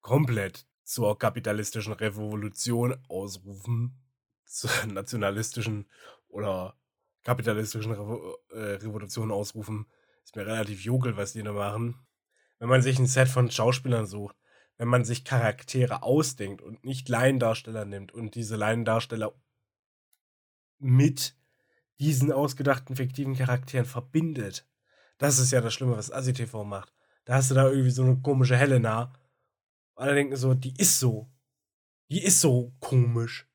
komplett zur kapitalistischen Revolution ausrufen, zur *laughs* nationalistischen oder kapitalistischen Revo äh, Revolution ausrufen, ist mir relativ jogel, was die da machen. Wenn man sich ein Set von Schauspielern sucht, wenn man sich Charaktere ausdenkt und nicht Laiendarsteller nimmt und diese Laiendarsteller mit diesen ausgedachten fiktiven Charakteren verbindet. Das ist ja das Schlimme, was ASI-TV macht. Da hast du da irgendwie so eine komische Helena. Alle denken so, die ist so. Die ist so komisch.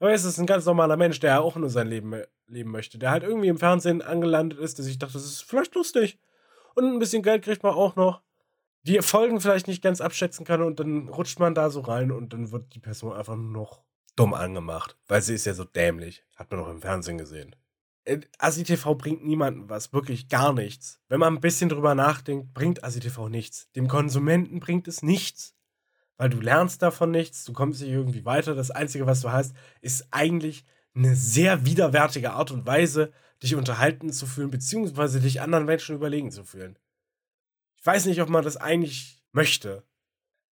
Aber es ist ein ganz normaler Mensch, der auch nur sein Leben leben möchte. Der halt irgendwie im Fernsehen angelandet ist, der sich dachte, das ist vielleicht lustig. Und ein bisschen Geld kriegt man auch noch. Die Folgen vielleicht nicht ganz abschätzen kann und dann rutscht man da so rein und dann wird die Person einfach noch dumm angemacht. Weil sie ist ja so dämlich. Hat man auch im Fernsehen gesehen. Äh, ASI-TV bringt niemandem was, wirklich gar nichts. Wenn man ein bisschen drüber nachdenkt, bringt ASI-TV nichts. Dem Konsumenten bringt es nichts weil du lernst davon nichts, du kommst nicht irgendwie weiter. Das Einzige, was du hast, ist eigentlich eine sehr widerwärtige Art und Weise, dich unterhalten zu fühlen, beziehungsweise dich anderen Menschen überlegen zu fühlen. Ich weiß nicht, ob man das eigentlich möchte,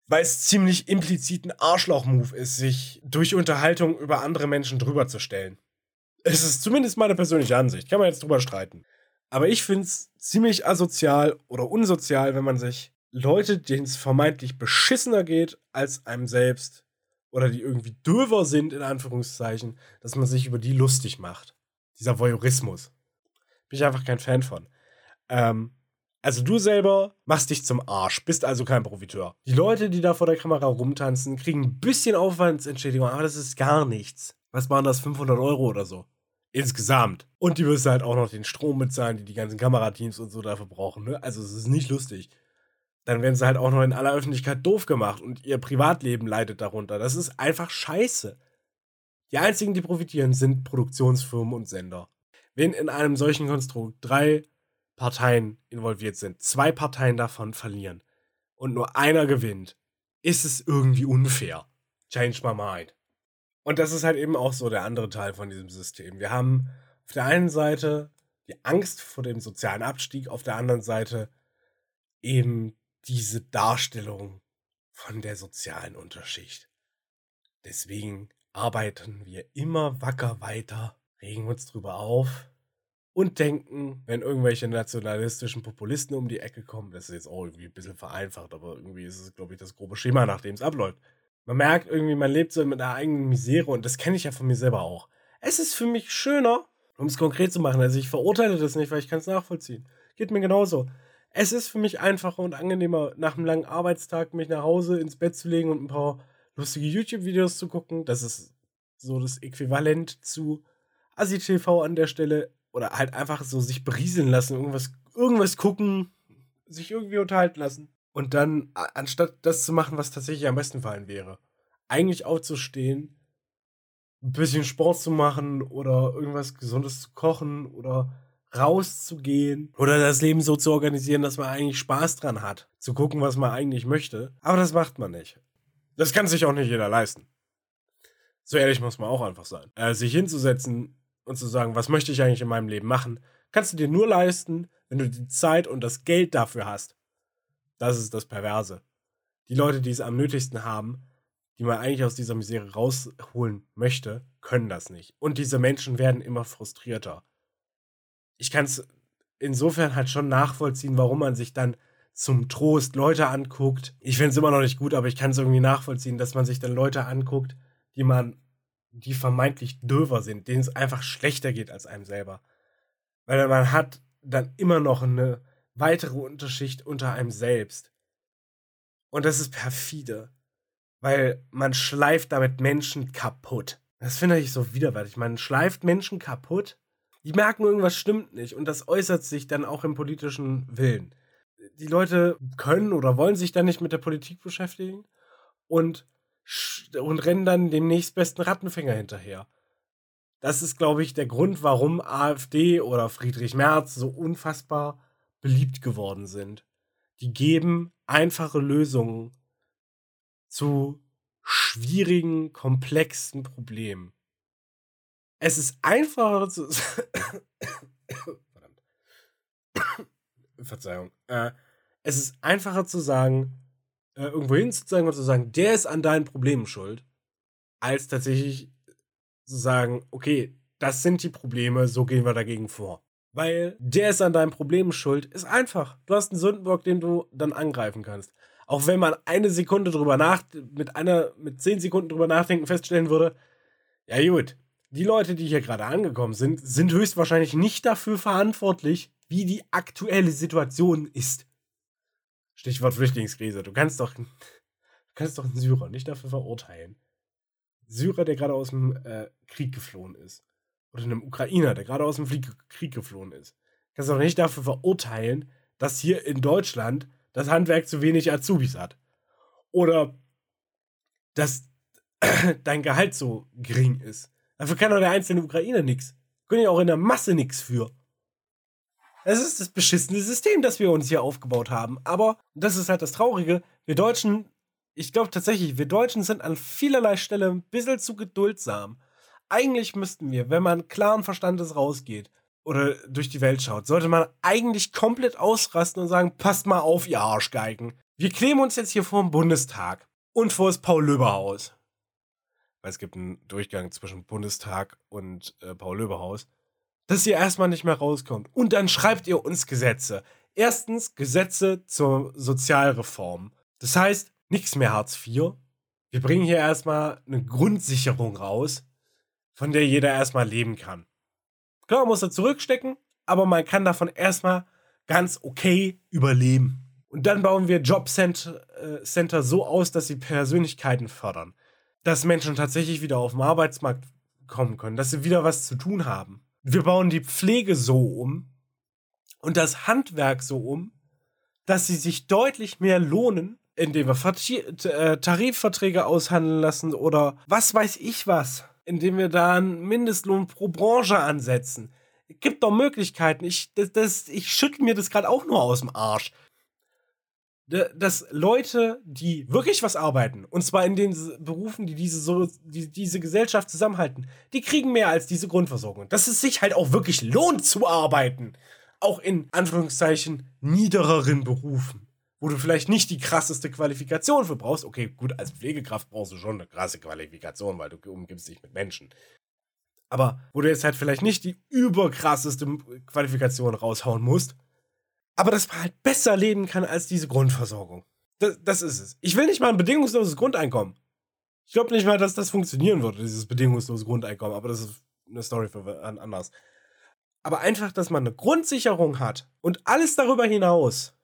weil es ziemlich implizit ein Arschloch-Move ist, sich durch Unterhaltung über andere Menschen drüber zu stellen. Es ist zumindest meine persönliche Ansicht, kann man jetzt drüber streiten. Aber ich finde es ziemlich asozial oder unsozial, wenn man sich Leute, denen es vermeintlich beschissener geht als einem selbst oder die irgendwie döver sind, in Anführungszeichen, dass man sich über die lustig macht. Dieser Voyeurismus. Bin ich einfach kein Fan von. Ähm, also du selber machst dich zum Arsch, bist also kein Profiteur. Die Leute, die da vor der Kamera rumtanzen, kriegen ein bisschen Aufwandsentschädigung, aber das ist gar nichts. Was waren das, 500 Euro oder so? Insgesamt. Und die müssen halt auch noch den Strom bezahlen, die die ganzen Kamerateams und so dafür brauchen. Ne? Also es ist nicht lustig dann werden sie halt auch noch in aller Öffentlichkeit doof gemacht und ihr Privatleben leidet darunter. Das ist einfach scheiße. Die einzigen, die profitieren, sind Produktionsfirmen und Sender. Wenn in einem solchen Konstrukt drei Parteien involviert sind, zwei Parteien davon verlieren und nur einer gewinnt, ist es irgendwie unfair. Change my mind. Und das ist halt eben auch so der andere Teil von diesem System. Wir haben auf der einen Seite die Angst vor dem sozialen Abstieg, auf der anderen Seite eben diese Darstellung von der sozialen Unterschicht. Deswegen arbeiten wir immer wacker weiter, regen uns drüber auf und denken, wenn irgendwelche nationalistischen Populisten um die Ecke kommen, das ist jetzt auch irgendwie ein bisschen vereinfacht, aber irgendwie ist es, glaube ich, das grobe Schema, nach dem es abläuft. Man merkt irgendwie, man lebt so mit einer eigenen Misere und das kenne ich ja von mir selber auch. Es ist für mich schöner, um es konkret zu machen, also ich verurteile das nicht, weil ich kann es nachvollziehen. Geht mir genauso. Es ist für mich einfacher und angenehmer, nach einem langen Arbeitstag mich nach Hause ins Bett zu legen und ein paar lustige YouTube-Videos zu gucken. Das ist so das Äquivalent zu ASI-TV an der Stelle. Oder halt einfach so sich berieseln lassen, irgendwas, irgendwas gucken, sich irgendwie unterhalten lassen. Und dann, anstatt das zu machen, was tatsächlich am besten fallen wäre, eigentlich aufzustehen, ein bisschen Sport zu machen oder irgendwas Gesundes zu kochen oder rauszugehen oder das Leben so zu organisieren, dass man eigentlich Spaß dran hat, zu gucken, was man eigentlich möchte. Aber das macht man nicht. Das kann sich auch nicht jeder leisten. So ehrlich muss man auch einfach sein. Äh, sich hinzusetzen und zu sagen, was möchte ich eigentlich in meinem Leben machen, kannst du dir nur leisten, wenn du die Zeit und das Geld dafür hast. Das ist das Perverse. Die Leute, die es am nötigsten haben, die man eigentlich aus dieser Misere rausholen möchte, können das nicht. Und diese Menschen werden immer frustrierter. Ich kann es insofern halt schon nachvollziehen, warum man sich dann zum Trost Leute anguckt. Ich finde es immer noch nicht gut, aber ich kann es irgendwie nachvollziehen, dass man sich dann Leute anguckt, die man, die vermeintlich döver sind, denen es einfach schlechter geht als einem selber. Weil man hat dann immer noch eine weitere Unterschicht unter einem selbst. Und das ist perfide. Weil man schleift damit Menschen kaputt. Das finde ich so widerwärtig. Man schleift Menschen kaputt. Die merken, irgendwas stimmt nicht. Und das äußert sich dann auch im politischen Willen. Die Leute können oder wollen sich dann nicht mit der Politik beschäftigen und, und rennen dann dem nächstbesten Rattenfänger hinterher. Das ist, glaube ich, der Grund, warum AfD oder Friedrich Merz so unfassbar beliebt geworden sind. Die geben einfache Lösungen zu schwierigen, komplexen Problemen. Es ist einfacher zu. Verdammt. *coughs* Verzeihung. Äh, es ist einfacher zu sagen, äh, irgendwo hinzuzeigen und zu sagen, der ist an deinen Problemen schuld, als tatsächlich zu sagen, okay, das sind die Probleme, so gehen wir dagegen vor. Weil der ist an deinen Problemen schuld, ist einfach. Du hast einen Sündenbock, den du dann angreifen kannst. Auch wenn man eine Sekunde drüber nach, mit einer, mit zehn Sekunden drüber nachdenken feststellen würde, ja gut, die Leute, die hier gerade angekommen sind, sind höchstwahrscheinlich nicht dafür verantwortlich, wie die aktuelle Situation ist. Stichwort Flüchtlingskrise. Du kannst doch, du kannst doch einen Syrer nicht dafür verurteilen. Syrer, der gerade aus dem äh, Krieg geflohen ist. Oder einem Ukrainer, der gerade aus dem Flieg Krieg geflohen ist. Kannst doch nicht dafür verurteilen, dass hier in Deutschland das Handwerk zu wenig Azubis hat. Oder dass *clears throat* dein Gehalt so gering ist. Dafür kann doch der einzelne Ukrainer nichts. Können ja auch in der Masse nichts für. Es ist das beschissene System, das wir uns hier aufgebaut haben. Aber, das ist halt das Traurige, wir Deutschen, ich glaube tatsächlich, wir Deutschen sind an vielerlei Stelle ein bisschen zu geduldsam. Eigentlich müssten wir, wenn man klaren Verstandes rausgeht oder durch die Welt schaut, sollte man eigentlich komplett ausrasten und sagen, passt mal auf, ihr Arschgeigen. Wir kleben uns jetzt hier vor dem Bundestag und vor das Paul-Löber-Haus. Weil es gibt einen Durchgang zwischen Bundestag und äh, Paul-Löber-Haus dass ihr erstmal nicht mehr rauskommt. Und dann schreibt ihr uns Gesetze. Erstens Gesetze zur Sozialreform. Das heißt, nichts mehr Hartz IV. Wir bringen hier erstmal eine Grundsicherung raus, von der jeder erstmal leben kann. Klar, man muss da zurückstecken, aber man kann davon erstmal ganz okay überleben. Und dann bauen wir Jobcenter äh, so aus, dass sie Persönlichkeiten fördern. Dass Menschen tatsächlich wieder auf den Arbeitsmarkt kommen können, dass sie wieder was zu tun haben. Wir bauen die Pflege so um und das Handwerk so um, dass sie sich deutlich mehr lohnen, indem wir äh, Tarifverträge aushandeln lassen oder was weiß ich was, indem wir da einen Mindestlohn pro Branche ansetzen. Es gibt doch Möglichkeiten. Ich, das, das, ich schüttel mir das gerade auch nur aus dem Arsch. Dass Leute, die wirklich was arbeiten, und zwar in den Berufen, die diese, so, die diese Gesellschaft zusammenhalten, die kriegen mehr als diese Grundversorgung. Dass es sich halt auch wirklich lohnt zu arbeiten. Auch in Anführungszeichen niedereren Berufen. Wo du vielleicht nicht die krasseste Qualifikation für brauchst. Okay, gut, als Pflegekraft brauchst du schon eine krasse Qualifikation, weil du umgibst dich mit Menschen. Aber wo du jetzt halt vielleicht nicht die überkrasseste Qualifikation raushauen musst, aber dass man halt besser leben kann als diese Grundversorgung. Das, das ist es. Ich will nicht mal ein bedingungsloses Grundeinkommen. Ich glaube nicht mal, dass das funktionieren würde, dieses bedingungslose Grundeinkommen, aber das ist eine Story für an- anders. Aber einfach, dass man eine Grundsicherung hat und alles darüber hinaus.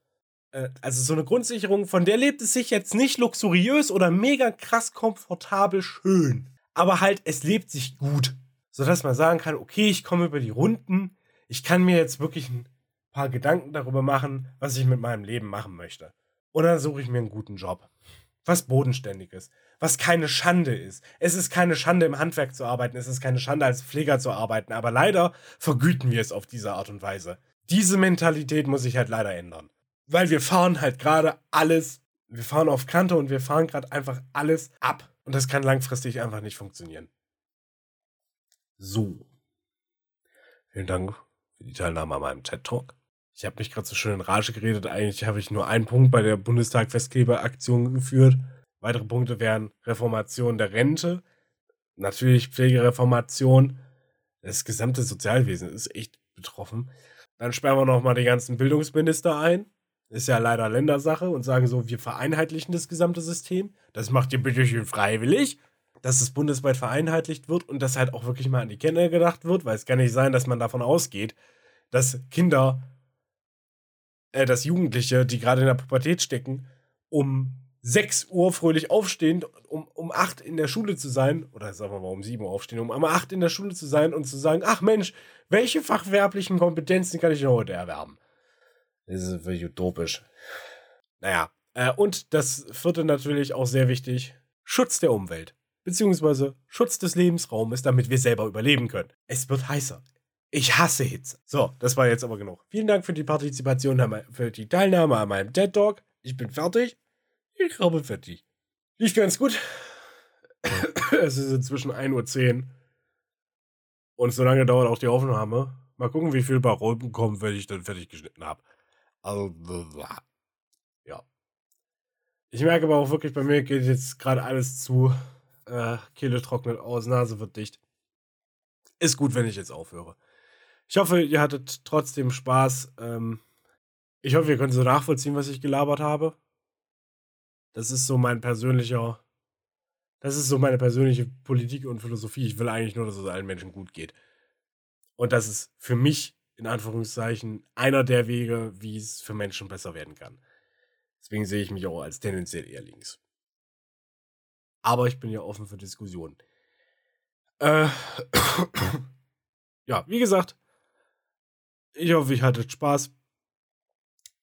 Äh, also so eine Grundsicherung, von der lebt es sich jetzt nicht luxuriös oder mega krass komfortabel schön. Aber halt, es lebt sich gut. Sodass man sagen kann, okay, ich komme über die Runden, ich kann mir jetzt wirklich ein paar Gedanken darüber machen, was ich mit meinem Leben machen möchte. Dann suche ich mir einen guten Job. Was bodenständiges, was keine Schande ist. Es ist keine Schande, im Handwerk zu arbeiten, es ist keine Schande, als Pfleger zu arbeiten, aber leider vergüten wir es auf diese Art und Weise. Diese Mentalität muss sich halt leider ändern. Weil wir fahren halt gerade alles, wir fahren auf Kante und wir fahren gerade einfach alles ab. Und das kann langfristig einfach nicht funktionieren. So. Vielen Dank für die Teilnahme an meinem TED Talk. Ich habe mich gerade so schön in Rage geredet. Eigentlich habe ich nur einen Punkt bei der Bundestag-Festkleberaktion geführt. Weitere Punkte wären Reformation der Rente, natürlich Pflegereformation. Das gesamte Sozialwesen ist echt betroffen. Dann sperren wir nochmal die ganzen Bildungsminister ein. Ist ja leider Ländersache und sagen so, wir vereinheitlichen das gesamte System. Das macht ihr bitte schön freiwillig. Dass es bundesweit vereinheitlicht wird und dass halt auch wirklich mal an die Kinder gedacht wird, weil es kann nicht sein, dass man davon ausgeht, dass Kinder, äh, dass Jugendliche, die gerade in der Pubertät stecken, um 6 Uhr fröhlich aufstehen, um, um 8 in der Schule zu sein, oder sagen wir mal um 7 Uhr aufstehen, um um 8 in der Schule zu sein und zu sagen, ach Mensch, welche fachwerblichen Kompetenzen kann ich denn heute erwerben? Das ist wirklich utopisch. Naja, äh, und das vierte natürlich auch sehr wichtig, Schutz der Umwelt, beziehungsweise Schutz des Lebensraumes, damit wir selber überleben können. Es wird heißer. Ich hasse Hitze. So, das war jetzt aber genug. Vielen Dank für die Partizipation, für die Teilnahme an meinem TED Talk. Ich bin fertig. Ich habe fertig. Lief ganz gut. *coughs* es ist inzwischen 1.10 Uhr. Und so lange dauert auch die Aufnahme. Mal gucken, wie viel bei kommen, wenn ich dann fertig geschnitten habe. Also, ja. Ich merke aber auch wirklich, bei mir geht jetzt gerade alles zu. Äh, Kehle trocknet aus, Nase wird dicht. Ist gut, wenn ich jetzt aufhöre. Ich hoffe, ihr hattet trotzdem Spaß. Ähm, ich hoffe, ihr könnt so nachvollziehen, was ich gelabert habe. Das ist so mein persönlicher, das ist so meine persönliche Politik und Philosophie. Ich will eigentlich nur, dass es allen Menschen gut geht. Und das ist für mich, in Anführungszeichen, einer der Wege, wie es für Menschen besser werden kann. Deswegen sehe ich mich auch als tendenziell eher links. Aber ich bin ja offen für Diskussionen. Äh, *coughs* ja, wie gesagt, ich hoffe, ich hattet Spaß.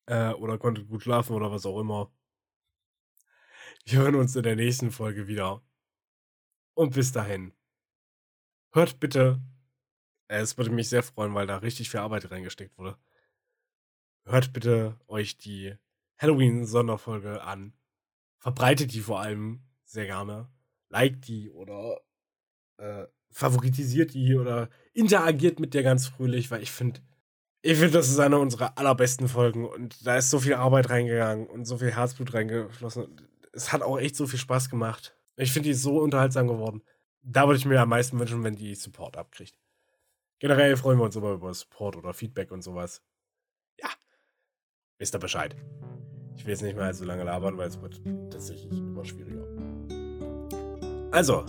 Äh, oder konntet gut schlafen oder was auch immer. Wir hören uns in der nächsten Folge wieder. Und bis dahin. Hört bitte. Äh, es würde mich sehr freuen, weil da richtig viel Arbeit reingesteckt wurde. Hört bitte euch die Halloween-Sonderfolge an. Verbreitet die vor allem sehr gerne. Liked die oder äh, favoritisiert die oder interagiert mit der ganz fröhlich, weil ich finde, ich finde, das ist eine unserer allerbesten Folgen und da ist so viel Arbeit reingegangen und so viel Herzblut reingeflossen es hat auch echt so viel Spaß gemacht. Ich finde, die so unterhaltsam geworden. Da würde ich mir am meisten wünschen, wenn die Support abkriegt. Generell freuen wir uns immer über Support oder Feedback und sowas. Ja, wisst ihr Bescheid. Ich will jetzt nicht mehr allzu lange labern, weil es wird tatsächlich immer schwieriger. Also,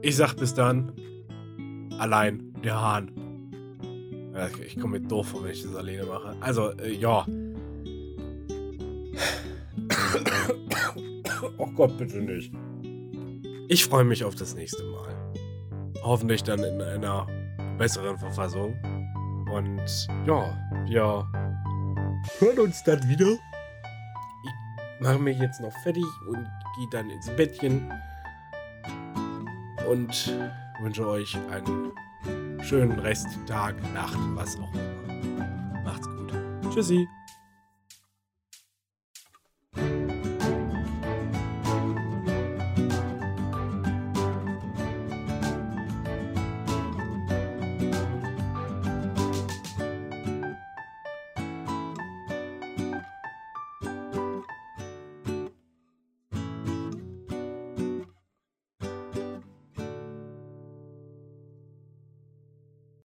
ich sag bis dann. Allein, der Hahn. Ich komme mir doof vor, wenn ich das alleine mache. Also, äh, ja. Oh Gott, bitte nicht. Ich freue mich auf das nächste Mal. Hoffentlich dann in einer besseren Verfassung. Und ja, wir hören uns dann wieder. Ich mache mich jetzt noch fertig und gehe dann ins Bettchen. Und wünsche euch einen schönen Resttag, Nacht, was auch immer. Macht's gut. Tschüssi.